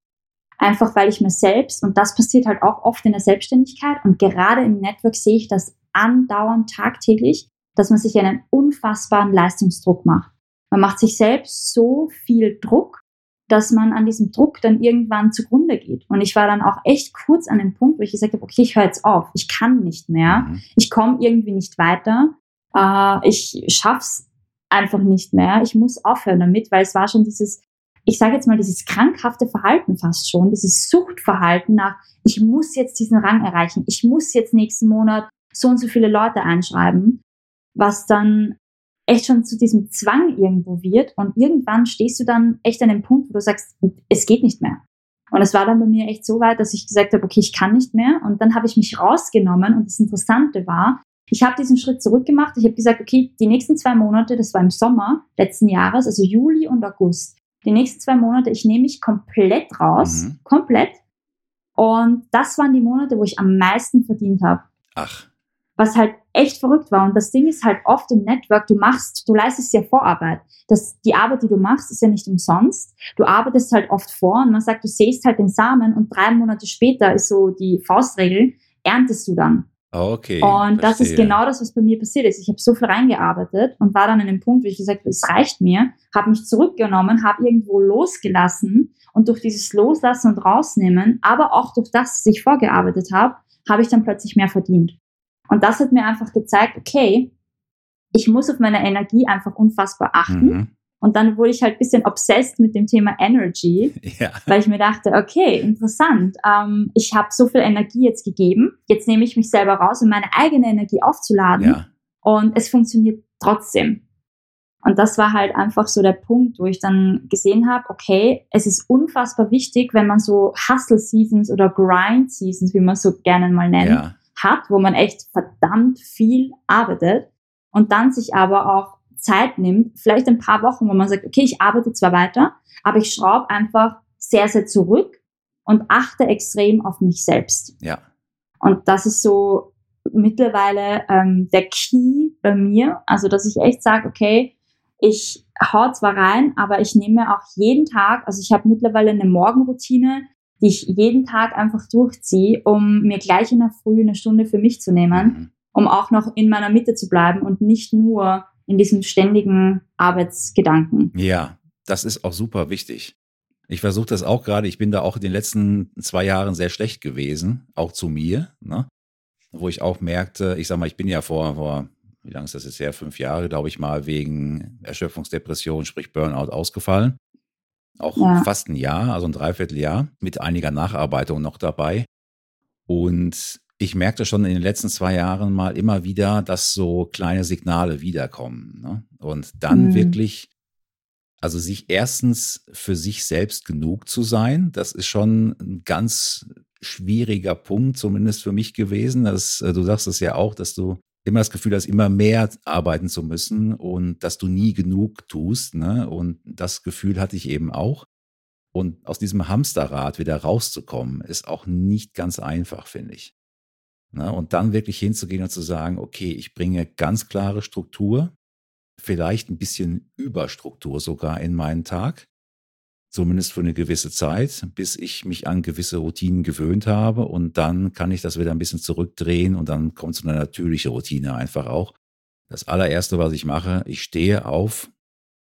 Einfach weil ich mir selbst, und das passiert halt auch oft in der Selbstständigkeit und gerade im Network sehe ich das andauernd tagtäglich, dass man sich einen unfassbaren Leistungsdruck macht. Man macht sich selbst so viel Druck, dass man an diesem Druck dann irgendwann zugrunde geht. Und ich war dann auch echt kurz an dem Punkt, wo ich gesagt habe, okay, ich höre jetzt auf, ich kann nicht mehr, Mhm. ich komme irgendwie nicht weiter, äh, ich schaff's einfach nicht mehr, ich muss aufhören damit, weil es war schon dieses, ich sage jetzt mal, dieses krankhafte Verhalten fast schon, dieses Suchtverhalten nach, ich muss jetzt diesen Rang erreichen, ich muss jetzt nächsten Monat so und so viele Leute einschreiben, was dann echt schon zu diesem Zwang irgendwo wird und irgendwann stehst du dann echt an dem Punkt, wo du sagst, es geht nicht mehr. Und es war dann bei mir echt so weit, dass ich gesagt habe, okay, ich kann nicht mehr. Und dann habe ich mich rausgenommen und das Interessante war, ich habe diesen Schritt zurückgemacht. Ich habe gesagt, okay, die nächsten zwei Monate, das war im Sommer letzten Jahres, also Juli und August, die nächsten zwei Monate, ich nehme mich komplett raus, Mhm. komplett. Und das waren die Monate, wo ich am meisten verdient habe Ach, was halt echt verrückt war. Und das Ding ist halt oft im Network, du machst, du leistest ja Vorarbeit. Das, die Arbeit, die du machst, ist ja nicht umsonst. Du arbeitest halt oft vor und man sagt, du säst halt den Samen und drei Monate später ist so die Faustregel, erntest du dann. okay. Und das ist verstehe. genau das, was bei mir passiert ist. Ich habe so viel reingearbeitet und war dann an dem Punkt, wo ich gesagt habe, es reicht mir, habe mich zurückgenommen, habe irgendwo losgelassen und durch dieses Loslassen und Rausnehmen, aber auch durch das, was ich vorgearbeitet habe, habe ich dann plötzlich mehr verdient. Und das hat mir einfach gezeigt, okay, ich muss auf meine Energie einfach unfassbar achten. Mhm. Und dann wurde ich halt ein bisschen obsessed mit dem Thema Energy Ja, weil ich mir dachte, okay, interessant, ähm, ich habe so viel Energie jetzt gegeben, jetzt nehme ich mich selber raus, um meine eigene Energie aufzuladen ja, und es funktioniert trotzdem. Und das war halt einfach so der Punkt, wo ich dann gesehen habe, okay, es ist unfassbar wichtig, wenn man so Hustle Seasons oder Grind Seasons, wie man so gerne mal nennt, ja. Hat, wo man echt verdammt viel arbeitet und dann sich aber auch Zeit nimmt, vielleicht ein paar Wochen, wo man sagt, okay, ich arbeite zwar weiter, aber ich schraube einfach sehr, sehr zurück und achte extrem auf mich selbst. Ja. Und das ist so mittlerweile ähm, der Key bei mir, also dass ich echt sage, okay, ich hau zwar rein, aber ich nehme auch jeden Tag, also ich habe mittlerweile eine Morgenroutine, die ich jeden Tag einfach durchziehe, um mir gleich in der Früh eine Stunde für mich zu nehmen, mhm. um auch noch in meiner Mitte zu bleiben und nicht nur in diesem ständigen Arbeitsgedanken. Ja, das ist auch super wichtig. Ich versuche das auch gerade. Ich bin da auch in den letzten zwei Jahren sehr schlecht gewesen, auch zu mir, ne? wo ich auch merkte, ich sag mal, ich bin ja vor, vor wie lange ist das jetzt her? Fünf Jahre, glaube ich mal, wegen Erschöpfungsdepression, sprich Burnout, ausgefallen. Auch ja. fast ein Jahr, also ein Dreivierteljahr, mit einiger Nacharbeitung noch dabei. Und ich merkte schon in den letzten zwei Jahren mal immer wieder, dass so kleine Signale wiederkommen. Ne? Und dann mhm. wirklich, also sich erstens für sich selbst genug zu sein, das ist schon ein ganz schwieriger Punkt, zumindest für mich gewesen. Das, äh, du sagst es ja auch, dass du immer das Gefühl hast, immer mehr arbeiten zu müssen und dass du nie genug tust. Ne? Und das Gefühl hatte ich eben auch. Und aus diesem Hamsterrad wieder rauszukommen, ist auch nicht ganz einfach, finde ich. Ne? Und dann wirklich hinzugehen und zu sagen, okay, ich bringe ganz klare Struktur, vielleicht ein bisschen Überstruktur sogar in meinen Tag zumindest für eine gewisse Zeit, bis ich mich an gewisse Routinen gewöhnt habe und dann kann ich das wieder ein bisschen zurückdrehen und dann kommt so eine natürliche Routine einfach auch. Das allererste, was ich mache, ich stehe auf,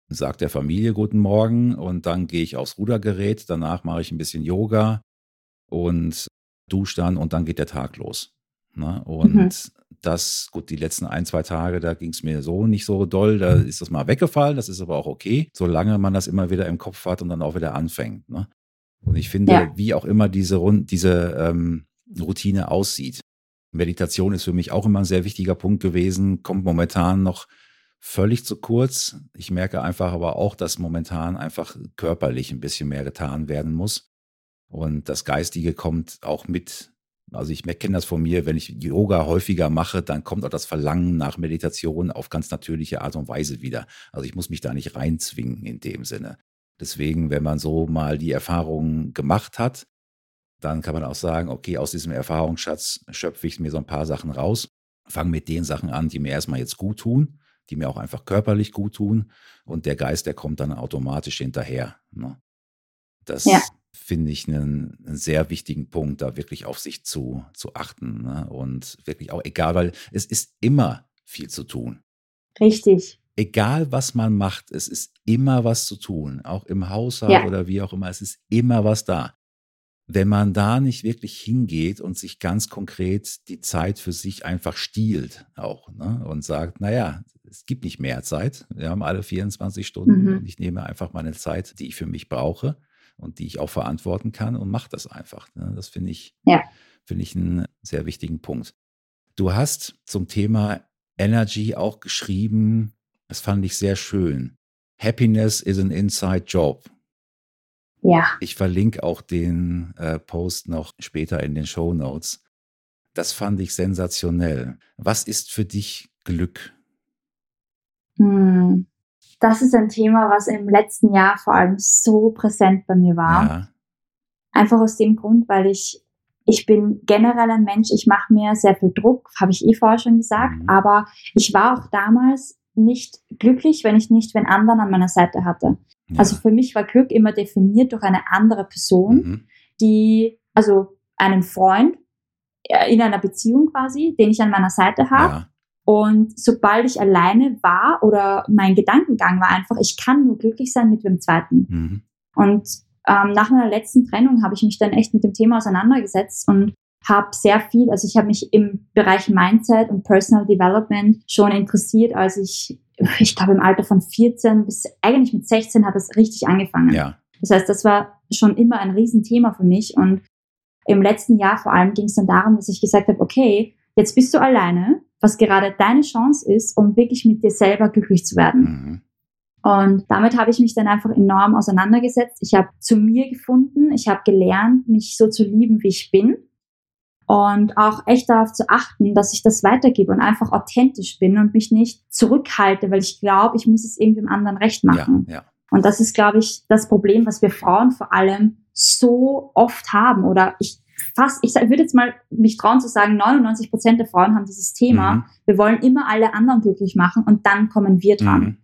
sage der Familie guten Morgen und dann gehe ich aufs Rudergerät, danach mache ich ein bisschen Yoga und dusche dann und dann geht der Tag los. Ne? Und mhm das, gut, die letzten ein, zwei Tage, da ging es mir so nicht so doll, da mhm. ist das mal weggefallen, das ist aber auch okay, solange man das immer wieder im Kopf hat und dann auch wieder anfängt. Ne? Und ich finde, ja. wie auch immer diese, diese ähm, Routine aussieht, Meditation ist für mich auch immer ein sehr wichtiger Punkt gewesen, kommt momentan noch völlig zu kurz. Ich merke einfach aber auch, dass momentan einfach körperlich ein bisschen mehr getan werden muss. Und das Geistige kommt auch mit also ich kenne das von mir, wenn ich Yoga häufiger mache, dann kommt auch das Verlangen nach Meditation auf ganz natürliche Art und Weise wieder. Also ich muss mich da nicht reinzwingen in dem Sinne. Deswegen, wenn man so mal die Erfahrung gemacht hat, dann kann man auch sagen, okay, aus diesem Erfahrungsschatz schöpfe ich mir so ein paar Sachen raus, fange mit den Sachen an, die mir erstmal jetzt gut tun, die mir auch einfach körperlich gut tun und der Geist, der kommt dann automatisch hinterher. Ne? Das ja finde ich einen, einen, sehr wichtigen Punkt, da wirklich auf sich zu, zu achten. Ne? Und wirklich auch egal, weil es ist immer viel zu tun. Richtig. Egal, was man macht, es ist immer was zu tun. Auch im Haushalt ja. oder wie auch immer, es ist immer was da. Wenn man da nicht wirklich hingeht und sich ganz konkret die Zeit für sich einfach stiehlt auch ne? und sagt, naja, es gibt nicht mehr Zeit. Wir haben alle 24 Stunden mhm. und ich nehme einfach meine Zeit, die ich für mich brauche und die ich auch verantworten kann und mache das einfach. Ne? Das finde ich, ja. finde ich einen sehr wichtigen Punkt. Du hast zum Thema Energy auch geschrieben, das fand ich sehr schön. Happiness is an inside job. Ja. Ich verlinke auch den äh, Post noch später in den Show Notes. Das fand ich sensationell. Was ist für dich Glück? Hm das ist ein Thema, was im letzten Jahr vor allem so präsent bei mir war. Ja. Einfach aus dem Grund, weil ich, ich bin generell ein Mensch, ich mache mir sehr viel Druck, habe ich eh vorher schon gesagt, mhm. aber ich war auch damals nicht glücklich, wenn ich nicht wenn anderen an meiner Seite hatte. Ja. Also für mich war Glück immer definiert durch eine andere Person, mhm. die, also einen Freund äh, in einer Beziehung quasi, den ich an meiner Seite habe. Ja. Und sobald ich alleine war oder mein Gedankengang war einfach, ich kann nur glücklich sein mit dem zweiten. Mhm. Und ähm, nach meiner letzten Trennung habe ich mich dann echt mit dem Thema auseinandergesetzt und habe sehr viel, also ich habe mich im Bereich Mindset und Personal Development schon interessiert, als ich, ich glaube im Alter von 14 bis eigentlich mit 16 hat es richtig angefangen. Ja. Das heißt, das war schon immer ein Riesenthema für mich und im letzten Jahr vor allem ging es dann darum, dass ich gesagt habe, okay, jetzt bist du alleine, was gerade deine Chance ist, um wirklich mit dir selber glücklich zu werden. Mhm. Und damit habe ich mich dann einfach enorm auseinandergesetzt. Ich habe zu mir gefunden, ich habe gelernt, mich so zu lieben, wie ich bin. Und auch echt darauf zu achten, dass ich das weitergebe und einfach authentisch bin und mich nicht zurückhalte, weil ich glaube, ich muss es irgendwem anderen recht machen. Ja, ja. Und das ist, glaube ich, das Problem, was wir Frauen vor allem so oft haben. Oder ich fast, ich würde jetzt mal mich trauen zu sagen, 99 Prozent der Frauen haben dieses Thema. Mhm. Wir wollen immer alle anderen glücklich machen und dann kommen wir dran. Mhm.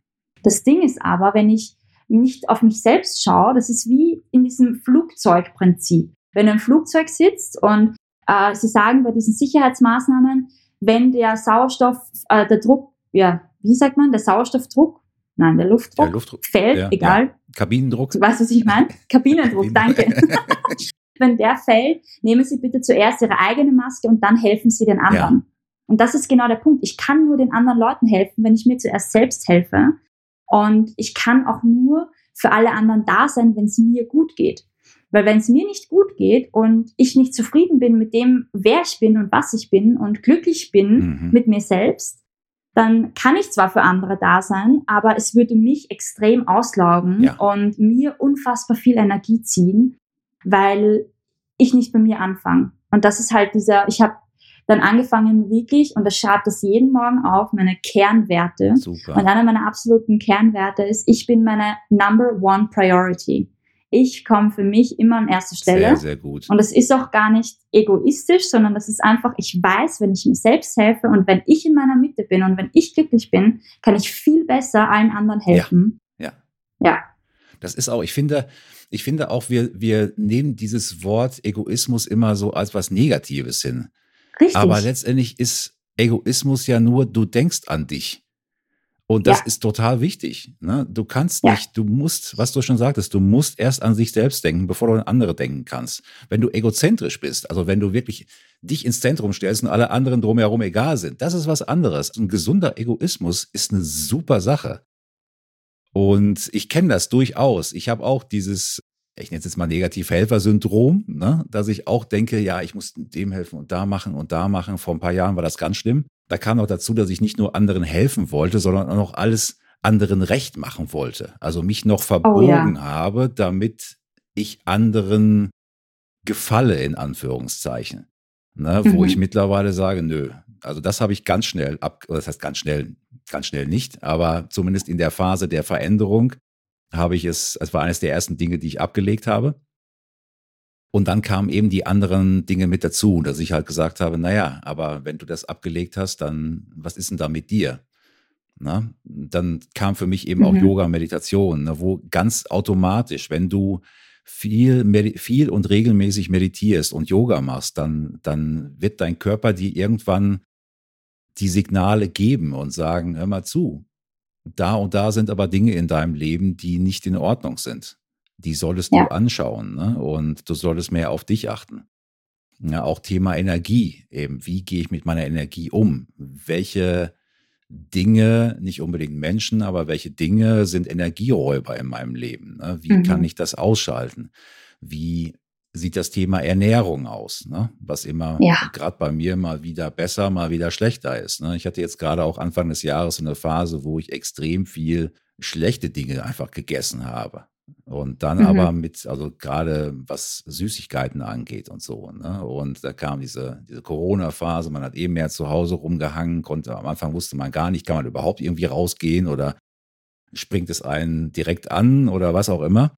Das Ding ist aber, wenn ich nicht auf mich selbst schaue, das ist wie in diesem Flugzeugprinzip. Wenn du im Flugzeug sitzt und äh, sie sagen bei diesen Sicherheitsmaßnahmen, wenn der Sauerstoff, äh, der Druck, ja, wie sagt man, der Sauerstoffdruck, nein, der Luftdruck, der Luftdruck fällt, ja, egal. Ja. Kabinendruck. Du weißt, was ich meine? Kabinendruck, danke. wenn der fällt, nehmen Sie bitte zuerst Ihre eigene Maske und dann helfen Sie den anderen. Ja. Und das ist genau der Punkt. Ich kann nur den anderen Leuten helfen, wenn ich mir zuerst selbst helfe. Und ich kann auch nur für alle anderen da sein, wenn es mir gut geht. Weil wenn es mir nicht gut geht und ich nicht zufrieden bin mit dem, wer ich bin und was ich bin und glücklich bin mhm. mit mir selbst, dann kann ich zwar für andere da sein, aber es würde mich extrem auslaugen ja. und mir unfassbar viel Energie ziehen, weil ich nicht bei mir anfange. Und das ist halt dieser, ich habe dann angefangen wirklich, und das schreibt das jeden Morgen auf, meine Kernwerte. Super. Und einer meiner absoluten Kernwerte ist, ich bin meine Number One Priority. Ich komme für mich immer an erster Stelle. Sehr, sehr gut. Und es ist auch gar nicht egoistisch, sondern das ist einfach, ich weiß, wenn ich mir selbst helfe und wenn ich in meiner Mitte bin und wenn ich glücklich bin, kann ich viel besser allen anderen helfen. Ja. Ja. ja. Das ist auch, ich finde, ich finde auch, wir, wir nehmen dieses Wort Egoismus immer so als was Negatives hin. Richtig. Aber letztendlich ist Egoismus ja nur, du denkst an dich. Und das ja. ist total wichtig. Ne? Du kannst ja. nicht, du musst, was du schon sagtest, du musst erst an sich selbst denken, bevor du an andere denken kannst. Wenn du egozentrisch bist, also wenn du wirklich dich ins Zentrum stellst und alle anderen drumherum egal sind, das ist was anderes. Ein gesunder Egoismus ist eine super Sache. Und ich kenne das durchaus. Ich habe auch dieses ich nenne es jetzt mal Negativ-Helfer-Syndrom, ne? dass ich auch denke, ja, ich muss dem helfen und da machen und da machen. Vor ein paar Jahren war das ganz schlimm. Da kam noch dazu, dass ich nicht nur anderen helfen wollte, sondern auch noch alles anderen recht machen wollte. Also mich noch verbogen oh, ja. habe, damit ich anderen gefalle, in Anführungszeichen. Ne? Mhm. Wo ich mittlerweile sage, nö, also das habe ich ganz schnell ab, das heißt ganz schnell, ganz schnell nicht, aber zumindest in der Phase der Veränderung habe ich es, es war eines der ersten Dinge, die ich abgelegt habe. Und dann kamen eben die anderen Dinge mit dazu, dass ich halt gesagt habe, naja, aber wenn du das abgelegt hast, dann was ist denn da mit dir? Na, dann kam für mich eben mhm. auch Yoga, Meditation, ne, wo ganz automatisch, wenn du viel, viel und regelmäßig meditierst und Yoga machst, dann, dann wird dein Körper dir irgendwann die Signale geben und sagen, hör mal zu, da und da sind aber Dinge in deinem Leben, die nicht in Ordnung sind. Die solltest ja. du anschauen ne? und du solltest mehr auf dich achten. Ja, auch Thema Energie, eben, wie gehe ich mit meiner Energie um? Welche Dinge, nicht unbedingt Menschen, aber welche Dinge sind Energieräuber in meinem Leben? Ne? Wie mhm. kann ich das ausschalten? Wie sieht das Thema Ernährung aus, ne? was immer ja. gerade bei mir mal wieder besser, mal wieder schlechter ist. Ne? Ich hatte jetzt gerade auch Anfang des Jahres eine Phase, wo ich extrem viel schlechte Dinge einfach gegessen habe. Und dann mhm. aber mit, also gerade was Süßigkeiten angeht und so. Ne? Und da kam diese, diese Corona-Phase, man hat eben mehr zu Hause rumgehangen, konnte, am Anfang wusste man gar nicht, kann man überhaupt irgendwie rausgehen oder springt es einen direkt an oder was auch immer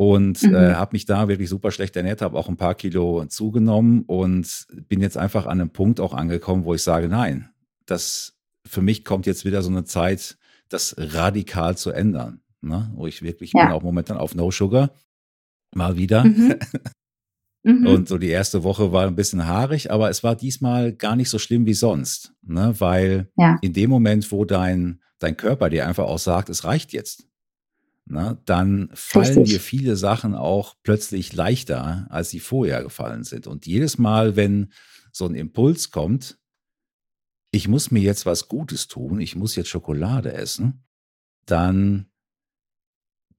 und mhm. äh, habe mich da wirklich super schlecht ernährt, habe auch ein paar Kilo zugenommen und bin jetzt einfach an einem Punkt auch angekommen, wo ich sage, nein, das für mich kommt jetzt wieder so eine Zeit, das radikal zu ändern, ne? wo ich wirklich ja. bin auch momentan auf No Sugar mal wieder. Mhm. Mhm. Und so die erste Woche war ein bisschen haarig, aber es war diesmal gar nicht so schlimm wie sonst, ne? weil ja. in dem Moment, wo dein, dein Körper dir einfach auch sagt, es reicht jetzt, na, dann fallen Richtig. dir viele Sachen auch plötzlich leichter, als sie vorher gefallen sind. Und jedes Mal, wenn so ein Impuls kommt, ich muss mir jetzt was Gutes tun, ich muss jetzt Schokolade essen, dann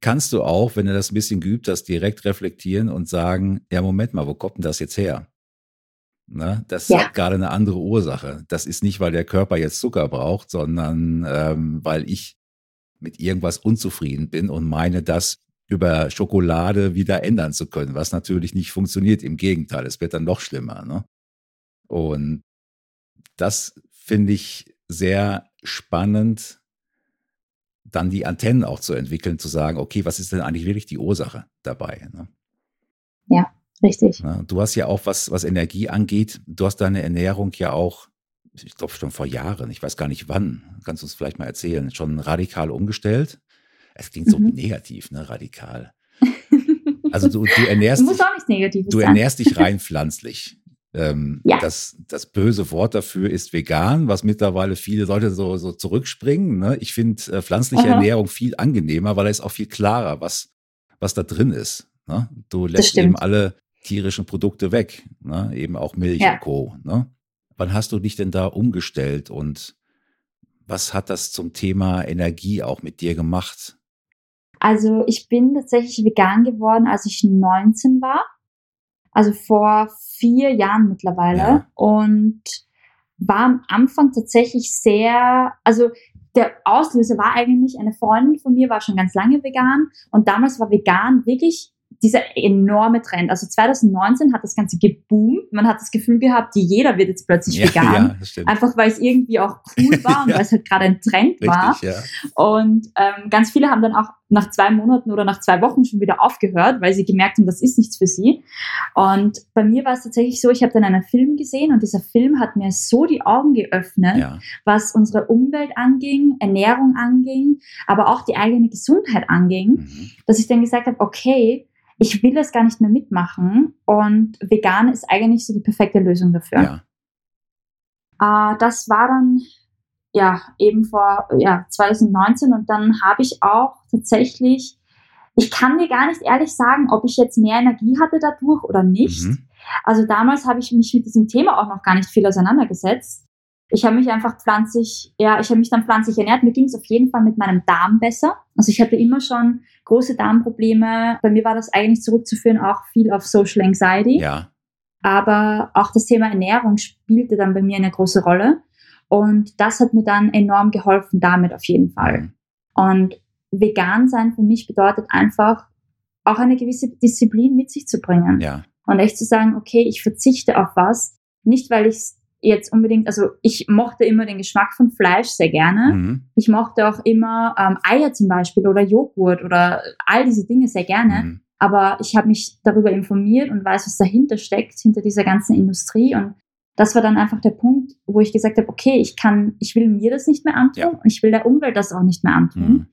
kannst du auch, wenn du das ein bisschen geübt hast, direkt reflektieren und sagen, ja, Moment mal, wo kommt denn das jetzt her? Ne? Das ja. hat gerade eine andere Ursache. Das ist nicht, weil der Körper jetzt Zucker braucht, sondern ähm, weil ich mit irgendwas unzufrieden bin und meine, das über Schokolade wieder ändern zu können, was natürlich nicht funktioniert. Im Gegenteil, es wird dann noch schlimmer. Ne? Und das finde ich sehr spannend, dann die Antennen auch zu entwickeln, zu sagen, okay, was ist denn eigentlich wirklich die Ursache dabei? Ne? Ja, richtig. Ja, du hast ja auch, was, was Energie angeht, du hast deine Ernährung ja auch, ich glaube schon vor Jahren, ich weiß gar nicht wann, kannst du uns vielleicht mal erzählen, schon radikal umgestellt. Es klingt so mhm. negativ, ne, radikal. Also du, du ernährst, negativ du ernährst dich rein pflanzlich. Ähm, ja. das, das böse Wort dafür ist vegan, was mittlerweile viele Leute so, so zurückspringen. Ne? Ich finde äh, pflanzliche Aha. Ernährung viel angenehmer, weil da ist auch viel klarer, was, was da drin ist. Ne? Du lässt eben alle tierischen Produkte weg, ne? eben auch Milch ja. und Co. Ne? Wann hast du dich denn da umgestellt und was hat das zum Thema Energie auch mit dir gemacht? Also ich bin tatsächlich vegan geworden, als ich 19 war also vor vier Jahren mittlerweile. Ja. Und war am Anfang tatsächlich sehr, also der Auslöser war eigentlich, eine Freundin von mir war schon ganz lange vegan und damals war vegan wirklich dieser enorme Trend. Also 2019 hat das Ganze geboomt. Man hat das Gefühl gehabt, jeder wird jetzt plötzlich ja, vegan. Ja, einfach weil es irgendwie auch cool war und ja. weil es halt gerade ein Trend Richtig, war. Und ähm, ganz viele haben dann auch nach zwei Monaten oder nach zwei Wochen schon wieder aufgehört, weil sie gemerkt haben, das ist nichts für sie. Und bei mir war es tatsächlich so, ich habe dann einen Film gesehen und dieser Film hat mir so die Augen geöffnet, was unsere Umwelt anging, Ernährung anging, aber auch die eigene Gesundheit anging, mhm. dass ich dann gesagt habe, okay, ich will das gar nicht mehr mitmachen und vegan ist eigentlich so die perfekte Lösung dafür. Ja. Äh, das war dann ja eben vor ja, 2019 und dann habe ich auch tatsächlich, ich kann dir gar nicht ehrlich sagen, ob ich jetzt mehr Energie hatte dadurch oder nicht. Mhm. Also damals habe ich mich mit diesem Thema auch noch gar nicht viel auseinandergesetzt. Ich habe mich einfach pflanzlich, ja, ich habe mich dann pflanzlich ernährt. Mir ging es auf jeden Fall mit meinem Darm besser. Also ich hatte immer schon große Darmprobleme. Bei mir war das eigentlich zurückzuführen auch viel auf Social Anxiety. Ja. Aber auch das Thema Ernährung spielte dann bei mir eine große Rolle. Und das hat mir dann enorm geholfen damit auf jeden Fall. Mhm. Und vegan sein für mich bedeutet einfach auch eine gewisse Disziplin mit sich zu bringen. Ja. Und echt zu sagen, okay, ich verzichte auf was, nicht weil ich es jetzt unbedingt, also ich mochte immer den Geschmack von Fleisch sehr gerne. Mhm. Ich mochte auch immer ähm, Eier zum Beispiel oder Joghurt oder all diese Dinge sehr gerne. Mhm. Aber ich habe mich darüber informiert und weiß, was dahinter steckt, hinter dieser ganzen Industrie. Und das war dann einfach der Punkt, wo ich gesagt habe, okay, ich kann, ich will mir das nicht mehr antun ja. und ich will der Umwelt das auch nicht mehr antun. Mhm.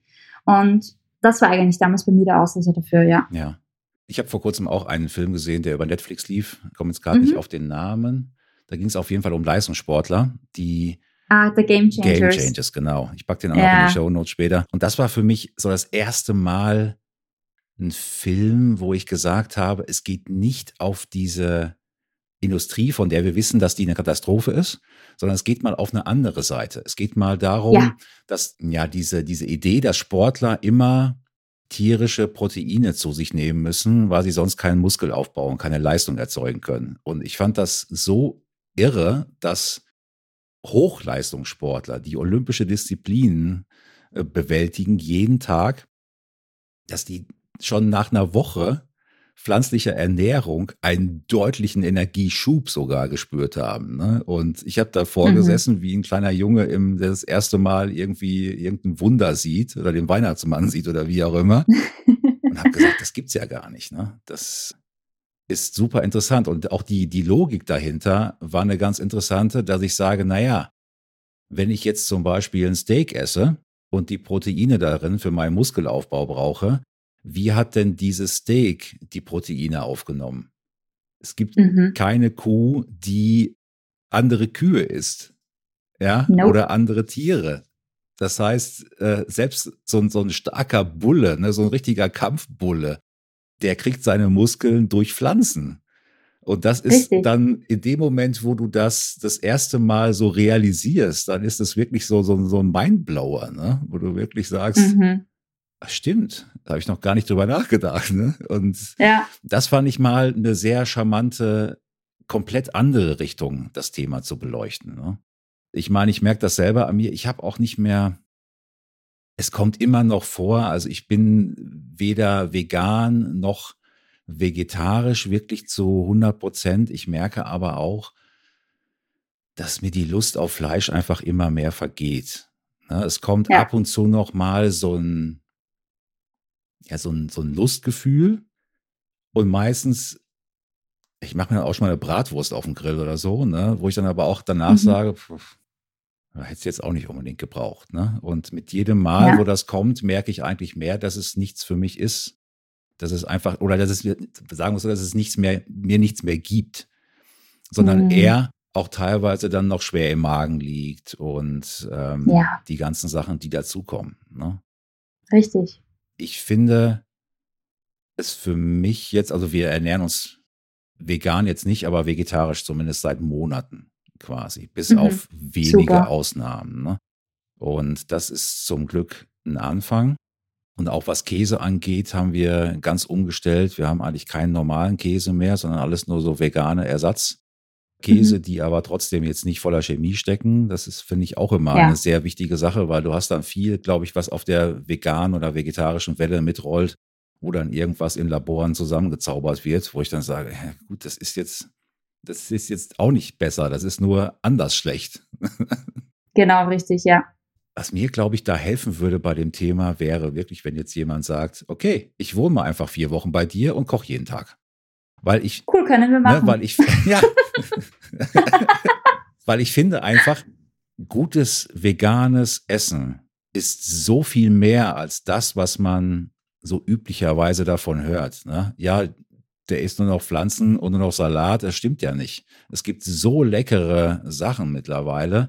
Und das war eigentlich damals bei mir der Auslöser dafür, ja. Ja. Ich habe vor kurzem auch einen Film gesehen, der über Netflix lief. Ich komme jetzt gerade nicht mhm. auf den Namen. Da ging es auf jeden Fall um Leistungssportler, die Ah, The Game Changers. Game Changers, genau. Ich packe den auch ja. noch in die Show Notes später. Und das war für mich so das erste Mal ein Film, wo ich gesagt habe, es geht nicht auf diese Industrie, von der wir wissen, dass die eine Katastrophe ist, sondern es geht mal auf eine andere Seite. Es geht mal darum, ja. dass ja diese, diese Idee, dass Sportler immer tierische Proteine zu sich nehmen müssen, weil sie sonst keinen Muskel aufbauen, keine Leistung erzeugen können. Und ich fand das so irre, dass Hochleistungssportler, die olympische Disziplinen äh, bewältigen, jeden Tag, dass die schon nach einer Woche pflanzlicher Ernährung einen deutlichen Energieschub sogar gespürt haben. Ne? Und ich habe da vorgesessen, mhm. wie ein kleiner Junge, im, der das erste Mal irgendwie irgendein Wunder sieht oder den Weihnachtsmann sieht oder wie auch immer. und habe gesagt, das gibt's ja gar nicht. Ne? Das ist super interessant. Und auch die, die Logik dahinter war eine ganz interessante, dass ich sage, naja, wenn ich jetzt zum Beispiel ein Steak esse und die Proteine darin für meinen Muskelaufbau brauche, wie hat denn dieses Steak die Proteine aufgenommen? Es gibt mhm. keine Kuh, die andere Kühe isst. Ja, nope. oder andere Tiere. Das heißt, äh, selbst so, so ein starker Bulle, ne, so ein richtiger Kampfbulle, der kriegt seine Muskeln durch Pflanzen. Und das ist Richtig. dann in dem Moment, wo du das das erste Mal so realisierst, dann ist es wirklich so, so, so ein Mindblower, ne? wo du wirklich sagst, mhm. ach, stimmt, da habe ich noch gar nicht drüber nachgedacht. Ne? Und ja. das fand ich mal eine sehr charmante komplett andere Richtung das Thema zu beleuchten. Ne? Ich meine, ich merke das selber an mir. Ich habe auch nicht mehr, es kommt immer noch vor, also ich bin weder vegan noch vegetarisch wirklich zu 100 Prozent. Ich merke aber auch, dass mir die Lust auf Fleisch einfach immer mehr vergeht. Ne? Es kommt ja. ab und zu noch mal so ein, ja, so ein, so ein Lustgefühl. Und meistens ich mache mir auch schon mal eine Bratwurst auf dem Grill oder so, ne, wo ich dann aber auch danach mhm. sage, pf, hätte es jetzt auch nicht unbedingt gebraucht. Ne? Und mit jedem Mal, ja. wo das kommt, merke ich eigentlich mehr, dass es nichts für mich ist. Dass es einfach, oder dass es mir, sagen wir so, dass es nichts mehr, mir nichts mehr gibt, sondern mhm. eher auch teilweise dann noch schwer im Magen liegt und ähm, ja. die ganzen Sachen, die dazukommen. Ne? Richtig. Ich finde es für mich jetzt, also wir ernähren uns vegan jetzt nicht, aber vegetarisch zumindest seit Monaten quasi, bis mhm. auf wenige Super. Ausnahmen. Ne? Und das ist zum Glück ein Anfang. Und auch was Käse angeht, haben wir ganz umgestellt. Wir haben eigentlich keinen normalen Käse mehr, sondern alles nur so vegane Ersatzkäse, mhm. die aber trotzdem jetzt nicht voller Chemie stecken. Das ist, finde ich, auch immer ja. eine sehr wichtige Sache, weil du hast dann viel, glaube ich, was auf der veganen oder vegetarischen Welle mitrollt, wo dann irgendwas in Laboren zusammengezaubert wird, wo ich dann sage, ja, gut, das ist jetzt, das ist jetzt auch nicht besser, das ist nur anders schlecht. genau, richtig, ja. Was mir, glaube ich, da helfen würde bei dem Thema, wäre wirklich, wenn jetzt jemand sagt, okay, ich wohne mal einfach vier Wochen bei dir und koche jeden Tag. Weil ich. Cool, können wir ne, machen. Ne, weil ich, ja. weil ich finde einfach, gutes veganes Essen ist so viel mehr als das, was man so üblicherweise davon hört. Ne? Ja, der isst nur noch Pflanzen und nur noch Salat. Das stimmt ja nicht. Es gibt so leckere Sachen mittlerweile.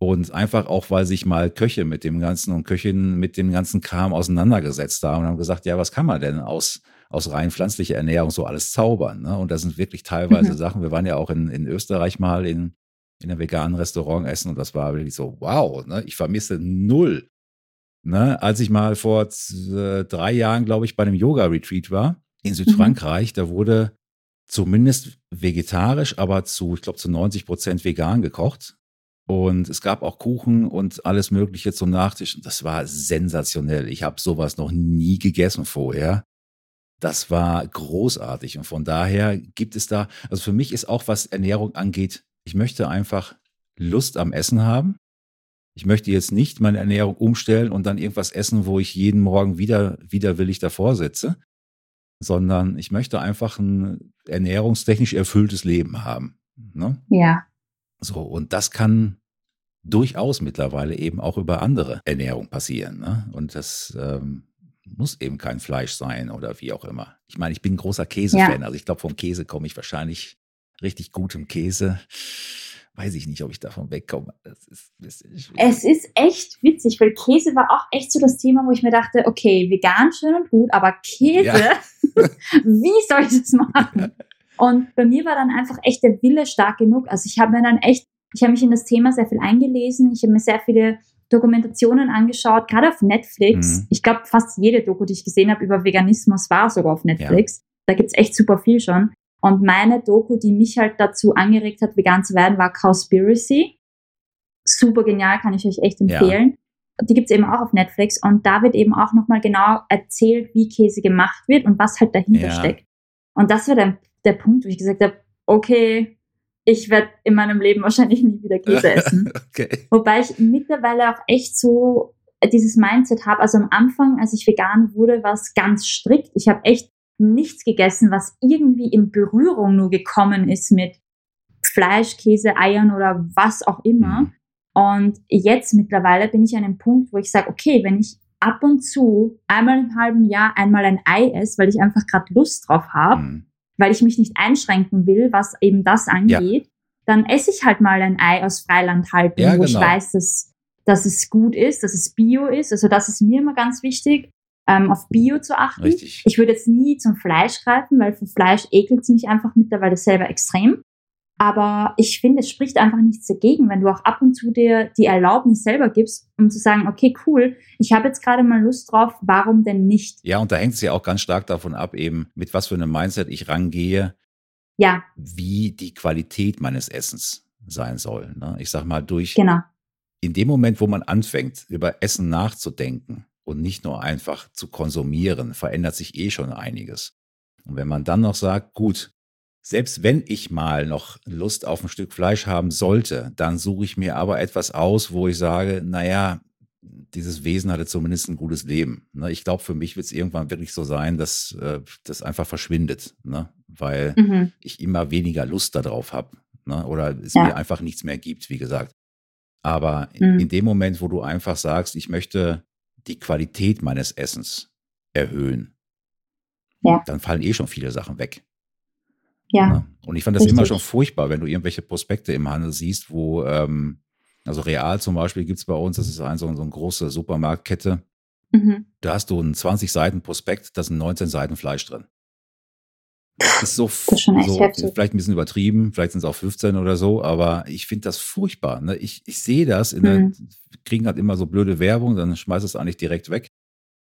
Und einfach auch, weil sich mal Köche mit dem ganzen und Köchinnen mit dem ganzen Kram auseinandergesetzt haben und haben gesagt, ja, was kann man denn aus, aus rein pflanzlicher Ernährung so alles zaubern? Ne? Und das sind wirklich teilweise mhm. Sachen. Wir waren ja auch in, in Österreich mal in, in einem veganen Restaurant essen und das war wirklich so, wow, ne? ich vermisse null Ne, als ich mal vor äh, drei Jahren, glaube ich, bei einem Yoga-Retreat war in. Südfrankreich, mhm. da wurde zumindest vegetarisch, aber zu, ich glaube, zu 90 Prozent vegan gekocht. Und es gab auch Kuchen und alles Mögliche zum Nachtisch. Das war sensationell. Ich habe sowas noch nie gegessen vorher. Das war großartig. Und von daher gibt es da, also für mich ist auch, was Ernährung angeht, ich möchte einfach Lust am Essen haben. Ich möchte jetzt nicht meine Ernährung umstellen und dann irgendwas essen, wo ich jeden Morgen wieder widerwillig davor sitze, sondern ich möchte einfach ein ernährungstechnisch erfülltes Leben haben. Ne? Ja. So, und das kann durchaus mittlerweile eben auch über andere Ernährung passieren. Ne? Und das ähm, muss eben kein Fleisch sein oder wie auch immer. Ich meine, ich bin ein großer Käsefan. Ja. Also ich glaube, vom Käse komme ich wahrscheinlich richtig gutem Käse weiß ich nicht, ob ich davon wegkomme. Ist es ist echt witzig, weil Käse war auch echt so das Thema, wo ich mir dachte, okay, vegan schön und gut, aber Käse, ja. wie soll ich das machen? Und bei mir war dann einfach echt der Wille stark genug. Also ich habe mir dann echt, ich habe mich in das Thema sehr viel eingelesen, ich habe mir sehr viele Dokumentationen angeschaut, gerade auf Netflix. Mhm. Ich glaube, fast jede Doku, die ich gesehen habe über Veganismus, war sogar auf Netflix. Ja. Da gibt's echt super viel schon. Und meine Doku, die mich halt dazu angeregt hat, vegan zu werden, war Cowspiracy. Super genial, kann ich euch echt empfehlen. Ja. Die gibt's eben auch auf Netflix und da wird eben auch nochmal genau erzählt, wie Käse gemacht wird und was halt dahinter ja. steckt. Und das war dann der Punkt, wo ich gesagt habe, okay, ich werde in meinem Leben wahrscheinlich nie wieder Käse essen. okay. Wobei ich mittlerweile auch echt so dieses Mindset habe. Also am Anfang, als ich vegan wurde, war es ganz strikt. Ich habe echt nichts gegessen, was irgendwie in Berührung nur gekommen ist mit Fleisch, Käse, Eiern oder was auch immer. Mhm. Und jetzt mittlerweile bin ich an einem Punkt, wo ich sage, okay, wenn ich ab und zu einmal im halben Jahr einmal ein Ei esse, weil ich einfach gerade Lust drauf habe, mhm. weil ich mich nicht einschränken will, was eben das angeht, ja. dann esse ich halt mal ein Ei aus Freilandhaltung, ja, wo genau. ich weiß, dass, dass es gut ist, dass es bio ist. Also das ist mir immer ganz wichtig ähm, auf Bio zu achten. Richtig. Ich würde jetzt nie zum Fleisch greifen, weil für Fleisch ekelt es mich einfach mittlerweile selber extrem. Aber ich finde, es spricht einfach nichts dagegen, wenn du auch ab und zu dir die Erlaubnis selber gibst, um zu sagen, okay, cool, ich habe jetzt gerade mal Lust drauf, warum denn nicht? Ja, und da hängt es ja auch ganz stark davon ab, eben mit was für einem Mindset ich rangehe. Ja. wie die Qualität meines Essens sein soll. Ne? Ich sag mal, durch Genau. in dem Moment, wo man anfängt, über Essen nachzudenken und nicht nur einfach zu konsumieren, verändert sich eh schon einiges. Und wenn man dann noch sagt, gut, selbst wenn ich mal noch Lust auf ein Stück Fleisch haben sollte, dann suche ich mir aber etwas aus, wo ich sage, naja, dieses Wesen hatte zumindest ein gutes Leben. Ne? Ich glaube, für mich wird es irgendwann wirklich so sein, dass äh, das einfach verschwindet, ne? weil Mhm. ich immer weniger Lust darauf habe ne? oder es Ja. mir einfach nichts mehr gibt, wie gesagt. Aber Mhm. in, in dem Moment, wo du einfach sagst, ich möchte die Qualität meines Essens erhöhen, Ja. dann fallen eh schon viele Sachen weg. Ja. Ne? Und ich fand das immer Richtig. schon furchtbar, wenn du irgendwelche Prospekte im Handel siehst, wo, ähm, also Real zum Beispiel gibt's bei uns, das ist ein, so, so eine große Supermarktkette, Mhm. da hast du einen 20 Seiten Prospekt, da sind 19 Seiten Fleisch drin. Das ist so, Das ist schon echt so heftig. vielleicht ein bisschen übertrieben, vielleicht sind es auch 15 oder so, aber ich finde das furchtbar. Ne? Ich, ich sehe das, in der, Mhm. kriegen halt immer so blöde Werbung, dann schmeiß es eigentlich direkt weg.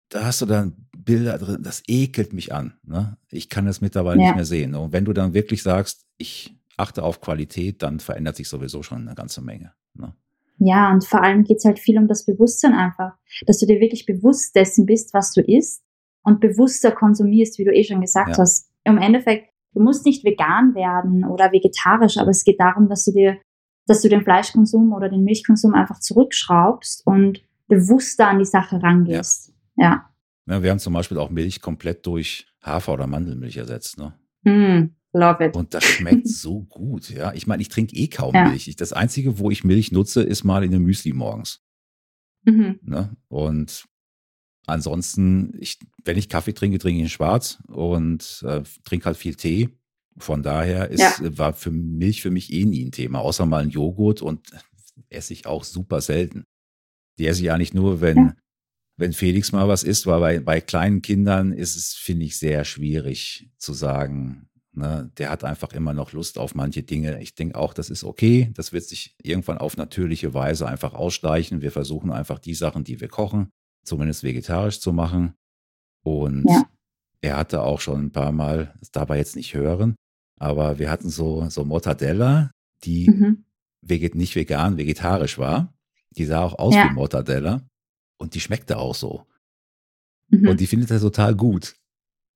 Da hast du dann Bilder drin, das ekelt mich an. Ne? Ich kann das mittlerweile Ja. nicht mehr sehen. Und wenn du dann wirklich sagst, ich achte auf Qualität, dann verändert sich sowieso schon eine ganze Menge. Ne? Ja, und vor allem geht's halt viel um das Bewusstsein einfach, dass du dir wirklich bewusst dessen bist, was du isst und bewusster konsumierst, wie du eh schon gesagt Ja. hast. Im Endeffekt, du musst nicht vegan werden oder vegetarisch, aber es geht darum, dass du dir, dass du den Fleischkonsum oder den Milchkonsum einfach zurückschraubst und bewusster an die Sache rangehst. Ja. Ja, wir haben zum Beispiel auch Milch komplett durch Hafer- oder Mandelmilch ersetzt. Ne? Mm, love it. Und das schmeckt so gut, ja. Ich meine, ich trinke eh kaum Ja. Milch. Ich, das Einzige, wo ich Milch nutze, ist mal in einem Müsli morgens. Mhm. Ne? Und ansonsten, ich, wenn ich Kaffee trinke, trinke ich ihn schwarz und äh, trinke halt viel Tee. Von daher ist, Ja. war für Milch für mich eh nie ein Thema, außer mal ein Joghurt und esse ich auch super selten. Die esse ich eigentlich nur, wenn, Ja. wenn Felix mal was isst, weil bei, bei kleinen Kindern ist es, finde ich, sehr schwierig zu sagen, ne, der hat einfach immer noch Lust auf manche Dinge. Ich denke auch, das ist okay. Das wird sich irgendwann auf natürliche Weise einfach ausschleichen. Wir versuchen einfach die Sachen, die wir kochen, zumindest vegetarisch zu machen. Und Ja. er hatte auch schon ein paar Mal, das darf er jetzt nicht hören, aber wir hatten so, so Mortadella, die Mhm. veget nicht vegan, vegetarisch war. Die sah auch aus Ja. wie Mortadella und die schmeckte auch so. Mhm. Und die findet er total gut.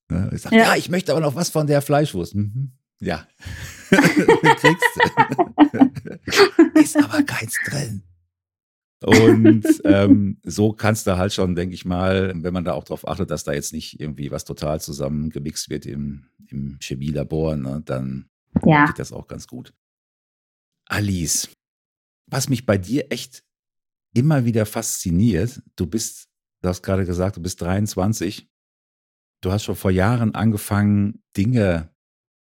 Ne? Ich sag, ja. Ja. ich möchte aber noch was von der Fleischwurst. Mhm. Ja. Kriegst du. Ist aber keins drin. Und ähm, so kannst du halt schon, denke ich mal, wenn man da auch drauf achtet, dass da jetzt nicht irgendwie was total zusammengemixt wird im, im Chemielabor, ne, dann ja. geht das auch ganz gut. Alice, was mich bei dir echt immer wieder fasziniert, du bist, du hast gerade gesagt, du bist 23. Du hast schon vor Jahren angefangen, Dinge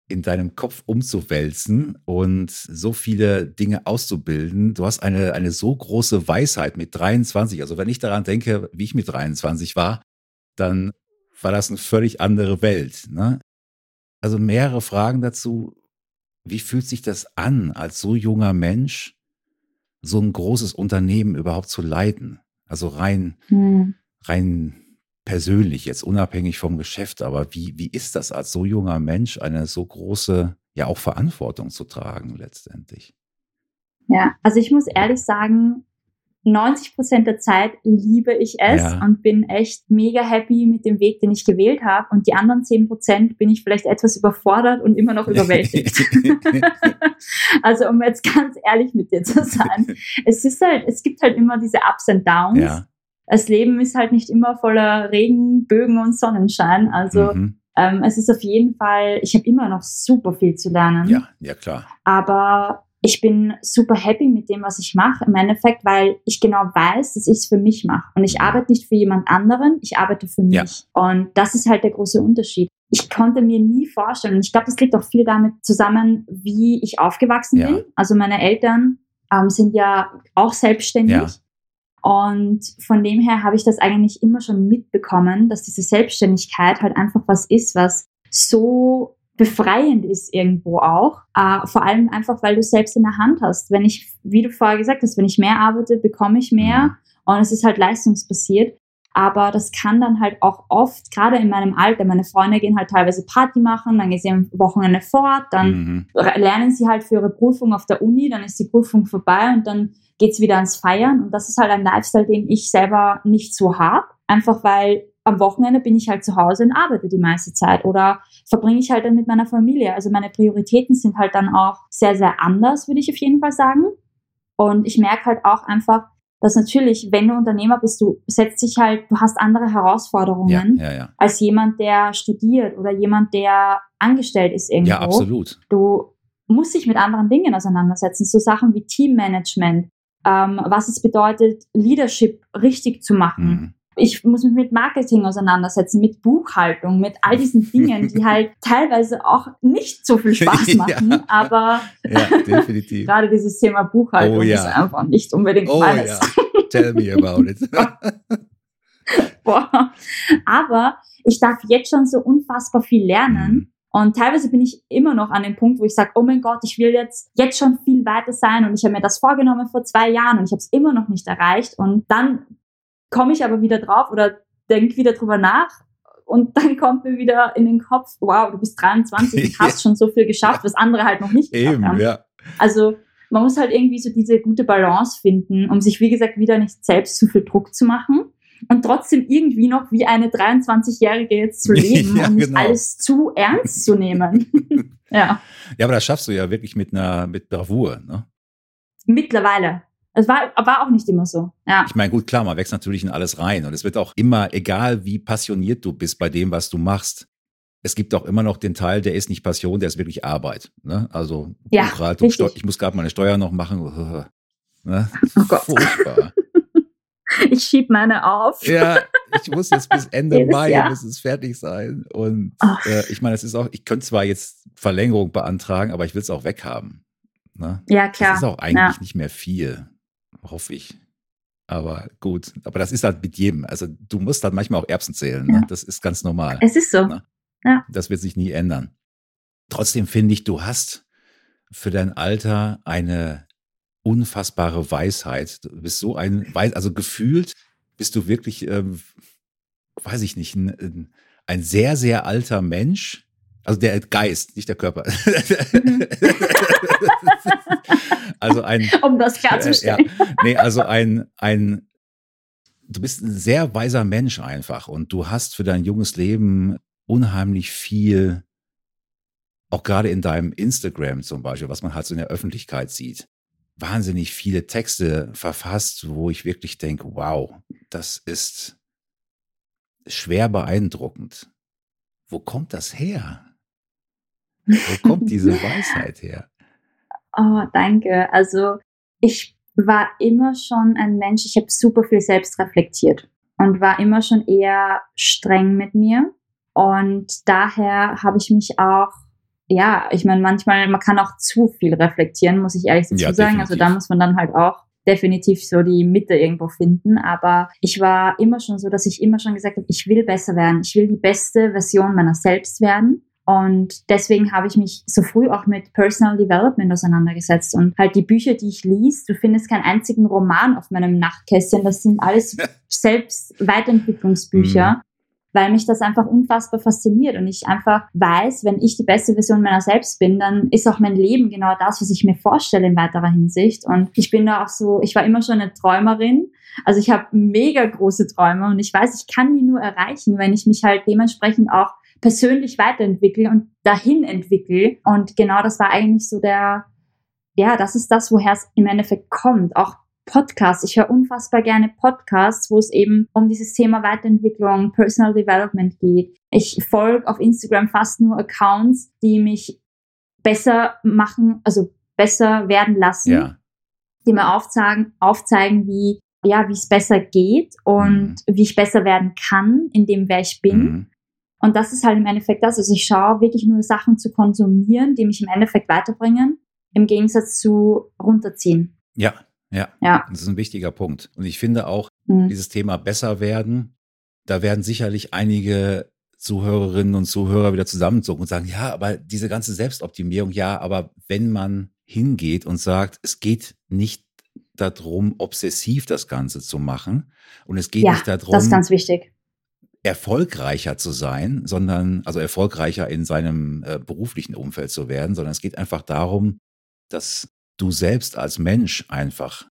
in deinem Kopf umzuwälzen und so viele Dinge auszubilden. Du hast eine, eine so große Weisheit mit 23. Also wenn ich daran denke, wie ich mit 23 war, dann war das eine völlig andere Welt. Ne? Also mehrere Fragen dazu. Wie fühlt sich das an, als so junger Mensch so ein großes Unternehmen überhaupt zu leiten? Also rein, Mhm. rein persönlich, jetzt unabhängig vom Geschäft, aber wie, wie ist das als so junger Mensch, eine so große, ja auch Verantwortung zu tragen letztendlich? Ja, also ich muss ehrlich sagen, 90 Prozent der Zeit liebe ich es Ja. und bin echt mega happy mit dem Weg, den ich gewählt habe. Und die anderen 10 Prozent bin ich vielleicht etwas überfordert und immer noch überwältigt. also um jetzt ganz ehrlich mit dir zu sein, es ist halt, es gibt halt immer diese Ups and Downs. ja. Das Leben ist halt nicht immer voller Regen, Bögen und Sonnenschein. Also mhm. ähm, es ist auf jeden Fall, ich habe immer noch super viel zu lernen. ja, ja klar. Aber ich bin super happy mit dem, was ich mache, im Endeffekt, weil ich genau weiß, dass ich es für mich mache. Und ich arbeite nicht für jemand anderen, ich arbeite für mich. Ja. Und das ist halt der große Unterschied. Ich konnte mir nie vorstellen, und ich glaube, das liegt auch viel damit zusammen, wie ich aufgewachsen Ja. bin. Also meine Eltern ähm, sind ja auch selbstständig. Ja. Und von dem her habe ich das eigentlich immer schon mitbekommen, dass diese Selbstständigkeit halt einfach was ist, was so befreiend ist irgendwo auch. Äh, vor allem einfach, weil du es selbst in der Hand hast. Wenn ich, wie du vorher gesagt hast, wenn ich mehr arbeite, bekomme ich mehr. Mhm. Und es ist halt leistungsbasiert. Aber das kann dann halt auch oft, gerade in meinem Alter, meine Freunde gehen halt teilweise Party machen, dann gehen sie am Wochenende fort, dann mhm. lernen sie halt für ihre Prüfung auf der Uni, dann ist die Prüfung vorbei und dann geht's wieder ans Feiern. Und das ist halt ein Lifestyle, den ich selber nicht so habe. Einfach weil am Wochenende bin ich halt zu Hause und arbeite die meiste Zeit oder verbringe ich halt dann mit meiner Familie. Also meine Prioritäten sind halt dann auch sehr, sehr anders, würde ich auf jeden Fall sagen. Und ich merke halt auch einfach, dass natürlich, wenn du Unternehmer bist, du setzt dich halt, du hast andere Herausforderungen ja, ja, ja. als jemand, der studiert oder jemand, der angestellt ist irgendwo. Ja, absolut. Du musst dich mit anderen Dingen auseinandersetzen, so Sachen wie Teammanagement, ähm, was es bedeutet, Leadership richtig zu machen. Mhm. Ich muss mich mit Marketing auseinandersetzen, mit Buchhaltung, mit all diesen Dingen, die halt teilweise auch nicht so viel Spaß machen, ja. aber ja, gerade dieses Thema Buchhaltung oh, ja. ist einfach nicht unbedingt oh, meines. Tell me about it. Boah. Aber ich darf jetzt schon so unfassbar viel lernen. Mhm. Und teilweise bin ich immer noch an dem Punkt, wo ich sage, oh mein Gott, ich will jetzt, jetzt schon viel weiter sein und ich habe mir das vorgenommen vor zwei Jahren und ich habe es immer noch nicht erreicht. Und dann komme ich aber wieder drauf oder denke wieder drüber nach und dann kommt mir wieder in den Kopf, wow, du bist 23 und hast schon so viel geschafft, was andere halt noch nicht geschafft Eben, haben. Ja. Also man muss halt irgendwie so diese gute Balance finden, um sich, wie gesagt, wieder nicht selbst zu viel Druck zu machen und trotzdem irgendwie noch wie eine 23-Jährige jetzt zu leben ja, und genau. alles zu ernst zu nehmen. ja. Ja, aber das schaffst du ja wirklich mit einer, mit Bravour, ne? Mittlerweile. Es war, war auch nicht immer so. Ja. Ich meine, gut, klar, man wächst natürlich in alles rein und es wird auch immer, egal wie passioniert du bist bei dem, was du machst, es gibt auch immer noch den Teil, der ist nicht Passion, der ist wirklich Arbeit. Ne? Also ja, Buchhaltung, ich muss gerade meine Steuer noch machen. Ne? Oh Gott. Furchtbar. Ich schieb meine auf. Ja, ich muss jetzt bis Ende Mai Jahr. muss es fertig sein. Und äh, ich meine, es ist auch, ich könnte zwar jetzt Verlängerung beantragen, aber ich will es auch weghaben. Ne? Ja, klar. Das ist auch eigentlich ja. nicht mehr viel hoffe ich. Aber gut, aber das ist halt mit jedem. Also du musst halt manchmal auch Erbsen zählen. Ne? Ja. Das ist ganz normal. Es ist so. Ne? Ja. Das wird sich nie ändern. Trotzdem finde ich, du hast für dein Alter eine unfassbare Weisheit. Du bist so ein, also gefühlt bist du wirklich, ähm, weiß ich nicht, ein, ein sehr, sehr alter Mensch. Also der Geist, nicht der Körper. Mhm. Also ein. um das klarzustellen. Äh, ja, nee, also ein, ein, du bist ein sehr weiser Mensch einfach und du hast für dein junges Leben unheimlich viel, auch gerade in deinem Instagram zum Beispiel, was man halt so in der Öffentlichkeit sieht, wahnsinnig viele Texte verfasst, wo ich wirklich denke, wow, das ist schwer beeindruckend. Wo kommt das her? Wo kommt diese Weisheit her? Oh, danke. Also ich war immer schon ein Mensch, ich habe super viel selbst reflektiert und war immer schon eher streng mit mir. Und daher habe ich mich auch, ja, ich meine, manchmal, man kann auch zu viel reflektieren, muss ich ehrlich dazu ja, sagen. Also da muss man dann halt auch definitiv so die Mitte irgendwo finden. Aber ich war immer schon so, dass ich immer schon gesagt habe, ich will besser werden. Ich will die beste Version meiner selbst werden. Und deswegen habe ich mich so früh auch mit Personal Development auseinandergesetzt und halt die Bücher, die ich liest, du findest keinen einzigen Roman auf meinem Nachtkästchen, das sind alles selbst Weiterentwicklungsbücher. Mhm. Weil mich das einfach unfassbar fasziniert und ich einfach weiß, wenn ich die beste Version meiner selbst bin, dann ist auch mein Leben genau das, was ich mir vorstelle in weiterer Hinsicht. Und ich bin da auch so, ich war immer schon eine Träumerin. Also ich habe mega große Träume und ich weiß, ich kann die nur erreichen, wenn ich mich halt dementsprechend auch persönlich weiterentwickle und dahin entwickle. Und genau das war eigentlich so der, ja, das ist das, woher es im Endeffekt kommt. Auch Podcasts. Ich höre unfassbar gerne Podcasts, wo es eben um dieses Thema Weiterentwicklung, Personal Development geht. Ich folge auf Instagram fast nur Accounts, die mich besser machen, also besser werden lassen, ja. die mir aufzeigen, aufzeigen, wie ja, wie es besser geht und mhm. wie ich besser werden kann in dem, wer ich bin. Mhm. Und das ist halt im Endeffekt das. Also ich schaue wirklich nur Sachen zu konsumieren, die mich im Endeffekt weiterbringen, im Gegensatz zu runterziehen. Ja, ja. Ja. Das ist ein wichtiger Punkt. Und ich finde auch, mhm. dieses Thema besser werden, da werden sicherlich einige Zuhörerinnen und Zuhörer wieder zusammenzogen und sagen, ja, aber diese ganze Selbstoptimierung, ja, aber wenn man hingeht und sagt, es geht nicht darum, obsessiv das Ganze zu machen. Und es geht Ja, nicht darum, das ist ganz wichtig. erfolgreicher zu sein, sondern, also erfolgreicher in seinem äh, beruflichen Umfeld zu werden, sondern es geht einfach darum, dass du selbst als Mensch einfach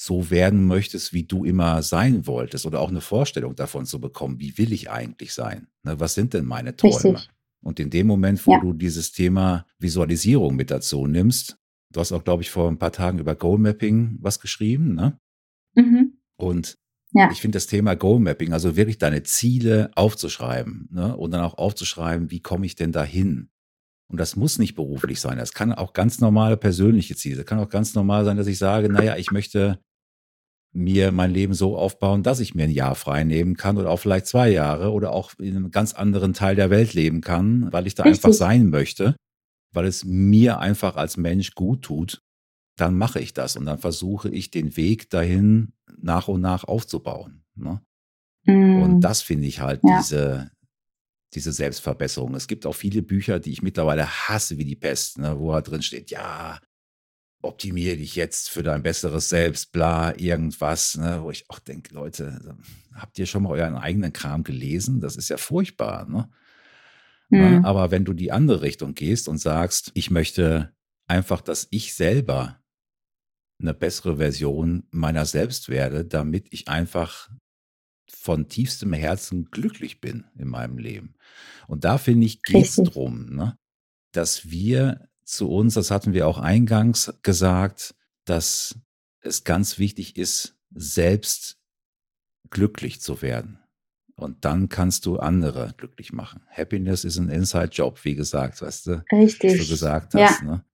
so werden möchtest, wie du immer sein wolltest oder auch eine Vorstellung davon zu bekommen, wie will ich eigentlich sein? Ne, was sind denn meine Träume? Richtig. Und in dem Moment, wo Ja. du dieses Thema Visualisierung mit dazu nimmst, du hast auch, glaube ich, vor ein paar Tagen über Goal Mapping was geschrieben, ne? Mhm. Und Ja. ich finde das Thema Goal Mapping, also wirklich deine Ziele aufzuschreiben, ne? Und dann auch aufzuschreiben, wie komme ich denn dahin? Und das muss nicht beruflich sein. Das kann auch ganz normale persönliche Ziele. Das kann auch ganz normal sein, dass ich sage, naja, ich möchte mir mein Leben so aufbauen, dass ich mir ein Jahr frei nehmen kann oder auch vielleicht zwei Jahre oder auch in einem ganz anderen Teil der Welt leben kann, weil ich da Richtig. einfach sein möchte, weil es mir einfach als Mensch gut tut, dann mache ich das und dann versuche ich den Weg dahin nach und nach aufzubauen. Ne? Mm, Und das finde ich halt Ja. diese, diese Selbstverbesserung. Es gibt auch viele Bücher, die ich mittlerweile hasse wie die Pest, ne, wo halt drin steht, ja, optimiere dich jetzt für dein besseres Selbst, bla, irgendwas, ne, wo ich auch denke, Leute, habt ihr schon mal euren eigenen Kram gelesen? Das ist ja furchtbar, ne? Ne? mm, Aber wenn du die andere Richtung gehst und sagst, ich möchte einfach, dass ich selber eine bessere Version meiner selbst werde, damit ich einfach von tiefstem Herzen glücklich bin in meinem Leben. Und da finde ich, geht es drum, ne? dass wir zu uns, das hatten wir auch eingangs gesagt, dass es ganz wichtig ist, selbst glücklich zu werden. Und dann kannst du andere glücklich machen. Happiness ist ein Inside-Job, wie gesagt, weißt du, was Richtig. du gesagt Ja. hast. Ne?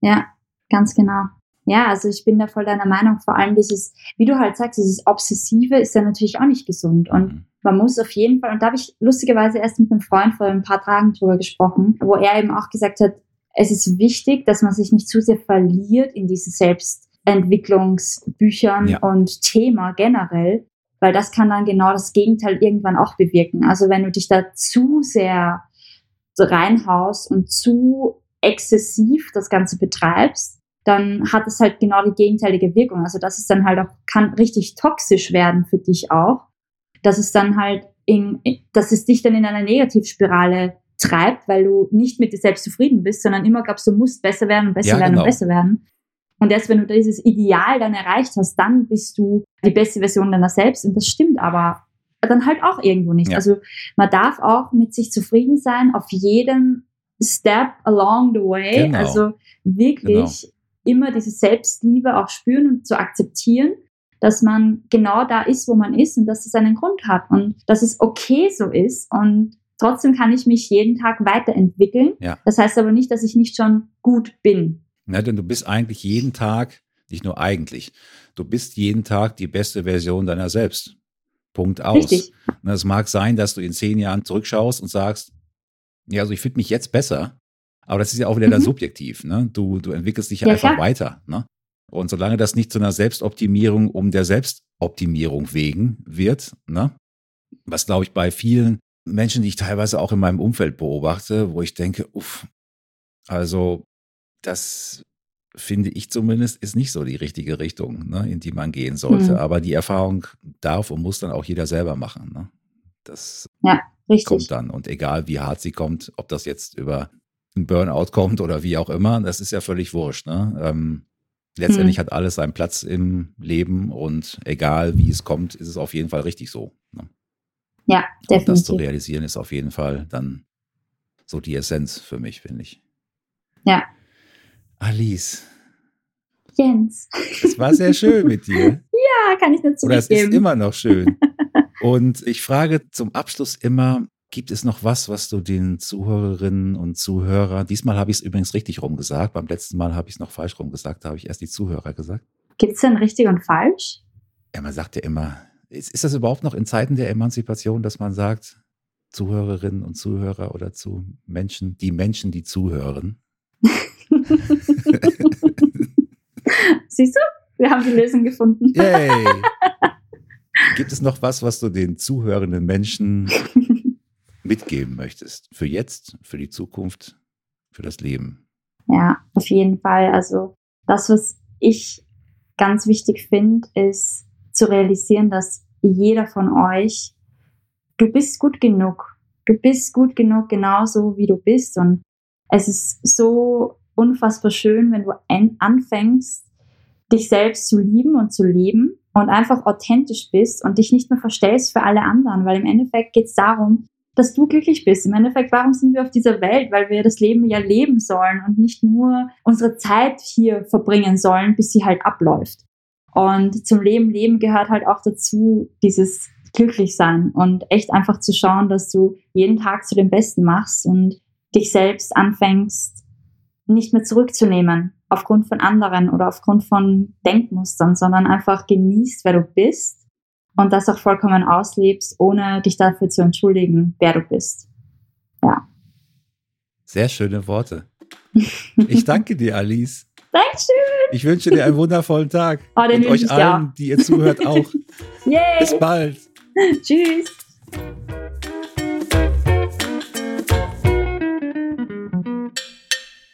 Ja, ganz genau. Ja, also ich bin da voll deiner Meinung. Vor allem dieses, wie du halt sagst, dieses Obsessive ist ja natürlich auch nicht gesund. Und Mhm. man muss auf jeden Fall, und da habe ich lustigerweise erst mit einem Freund vor ein paar Tagen drüber gesprochen, wo er eben auch gesagt hat, es ist wichtig, dass man sich nicht zu sehr verliert in diese Selbstentwicklungsbüchern Ja. und Thema generell, weil das kann dann genau das Gegenteil irgendwann auch bewirken. Also wenn du dich da zu sehr reinhaust und zu exzessiv das Ganze betreibst, dann hat es halt genau die gegenteilige Wirkung. Also das ist dann halt auch, kann richtig toxisch werden für dich auch. Dass es dann halt in, dass es dich dann in einer Negativspirale treibt, weil du nicht mit dir selbst zufrieden bist, sondern immer glaubst, du musst besser werden und besser Ja, werden genau. und besser werden. Und erst wenn du dieses Ideal dann erreicht hast, dann bist du die beste Version deiner selbst. Und das stimmt aber dann halt auch irgendwo nicht. Ja. Also man darf auch mit sich zufrieden sein auf jedem Step along the way. Genau. Also wirklich immer diese Selbstliebe auch spüren und zu akzeptieren, dass man genau da ist, wo man ist und dass es einen Grund hat und dass es okay so ist und trotzdem kann ich mich jeden Tag weiterentwickeln. Ja. Das heißt aber nicht, dass ich nicht schon gut bin. Ne, denn du bist eigentlich jeden Tag, nicht nur eigentlich, du bist jeden Tag die beste Version deiner selbst. Punkt aus. Richtig. Ne, Es mag sein, dass du in zehn Jahren zurückschaust und sagst, ja, also ich finde mich jetzt besser. Aber das ist ja auch wieder dann Mhm. subjektiv. Ne? Du, du entwickelst dich ja, Ja, einfach klar. weiter. Ne? Und solange das nicht zu einer Selbstoptimierung um der Selbstoptimierung wegen wird, ne? was glaube ich bei vielen Menschen, die ich teilweise auch in meinem Umfeld beobachte, wo ich denke, uff, also das finde ich zumindest, ist nicht so die richtige Richtung, ne, in die man gehen sollte. Mhm. Aber die Erfahrung darf und muss dann auch jeder selber machen. Ne? Das Richtig. kommt dann. Und egal wie hart sie kommt, ob das jetzt über ein Burnout kommt oder wie auch immer, das ist ja völlig wurscht. Ne? Ähm, letztendlich Mhm. hat alles seinen Platz im Leben und egal wie es kommt, ist es auf jeden Fall richtig so. Ne? Ja, Und das zu definitiv. realisieren ist auf jeden Fall dann so die Essenz für mich, finde ich. Ja. Alice, Jens. es war sehr schön mit dir. Ja, kann ich nur Oder es ist zurückgeben. immer noch schön. Und ich frage zum Abschluss immer, gibt es noch was, was du den Zuhörerinnen und Zuhörern, diesmal habe ich es übrigens richtig rumgesagt, beim letzten Mal habe ich es noch falsch rumgesagt, da habe ich erst die Zuhörer gesagt. Gibt es denn richtig und falsch? Ja, man sagt ja immer, ist, ist das überhaupt noch in Zeiten der Emanzipation, dass man sagt, Zuhörerinnen und Zuhörer oder zu Menschen, die Menschen, die zuhören? Siehst du? Wir haben die Lösung gefunden. Yay! Gibt es noch was, was du den zuhörenden Menschen mitgeben möchtest? Für jetzt, für die Zukunft, für das Leben? Ja, auf jeden Fall. Also das, was ich ganz wichtig finde, ist zu realisieren, dass jeder von euch, du bist gut genug. Du bist gut genug, genauso wie du bist. Und es ist so unfassbar schön, wenn du anfängst, dich selbst zu lieben und zu leben und einfach authentisch bist und dich nicht mehr verstellst für alle anderen, weil im Endeffekt geht es darum, dass du glücklich bist. Im Endeffekt, warum sind wir auf dieser Welt? Weil wir das Leben ja leben sollen und nicht nur unsere Zeit hier verbringen sollen, bis sie halt abläuft. Und zum Leben, Leben gehört halt auch dazu, dieses Glücklichsein und echt einfach zu schauen, dass du jeden Tag zu dem Besten machst und dich selbst anfängst, nicht mehr zurückzunehmen aufgrund von anderen oder aufgrund von Denkmustern, sondern einfach genießt, wer du bist und das auch vollkommen auslebst, ohne dich dafür zu entschuldigen, wer du bist. Ja. Sehr schöne Worte. Ich danke dir, Alice. Dankeschön. Ich wünsche dir einen wundervollen Tag. Oh, und euch allen, auch. die ihr zuhört, auch. Yay. Bis bald. Tschüss.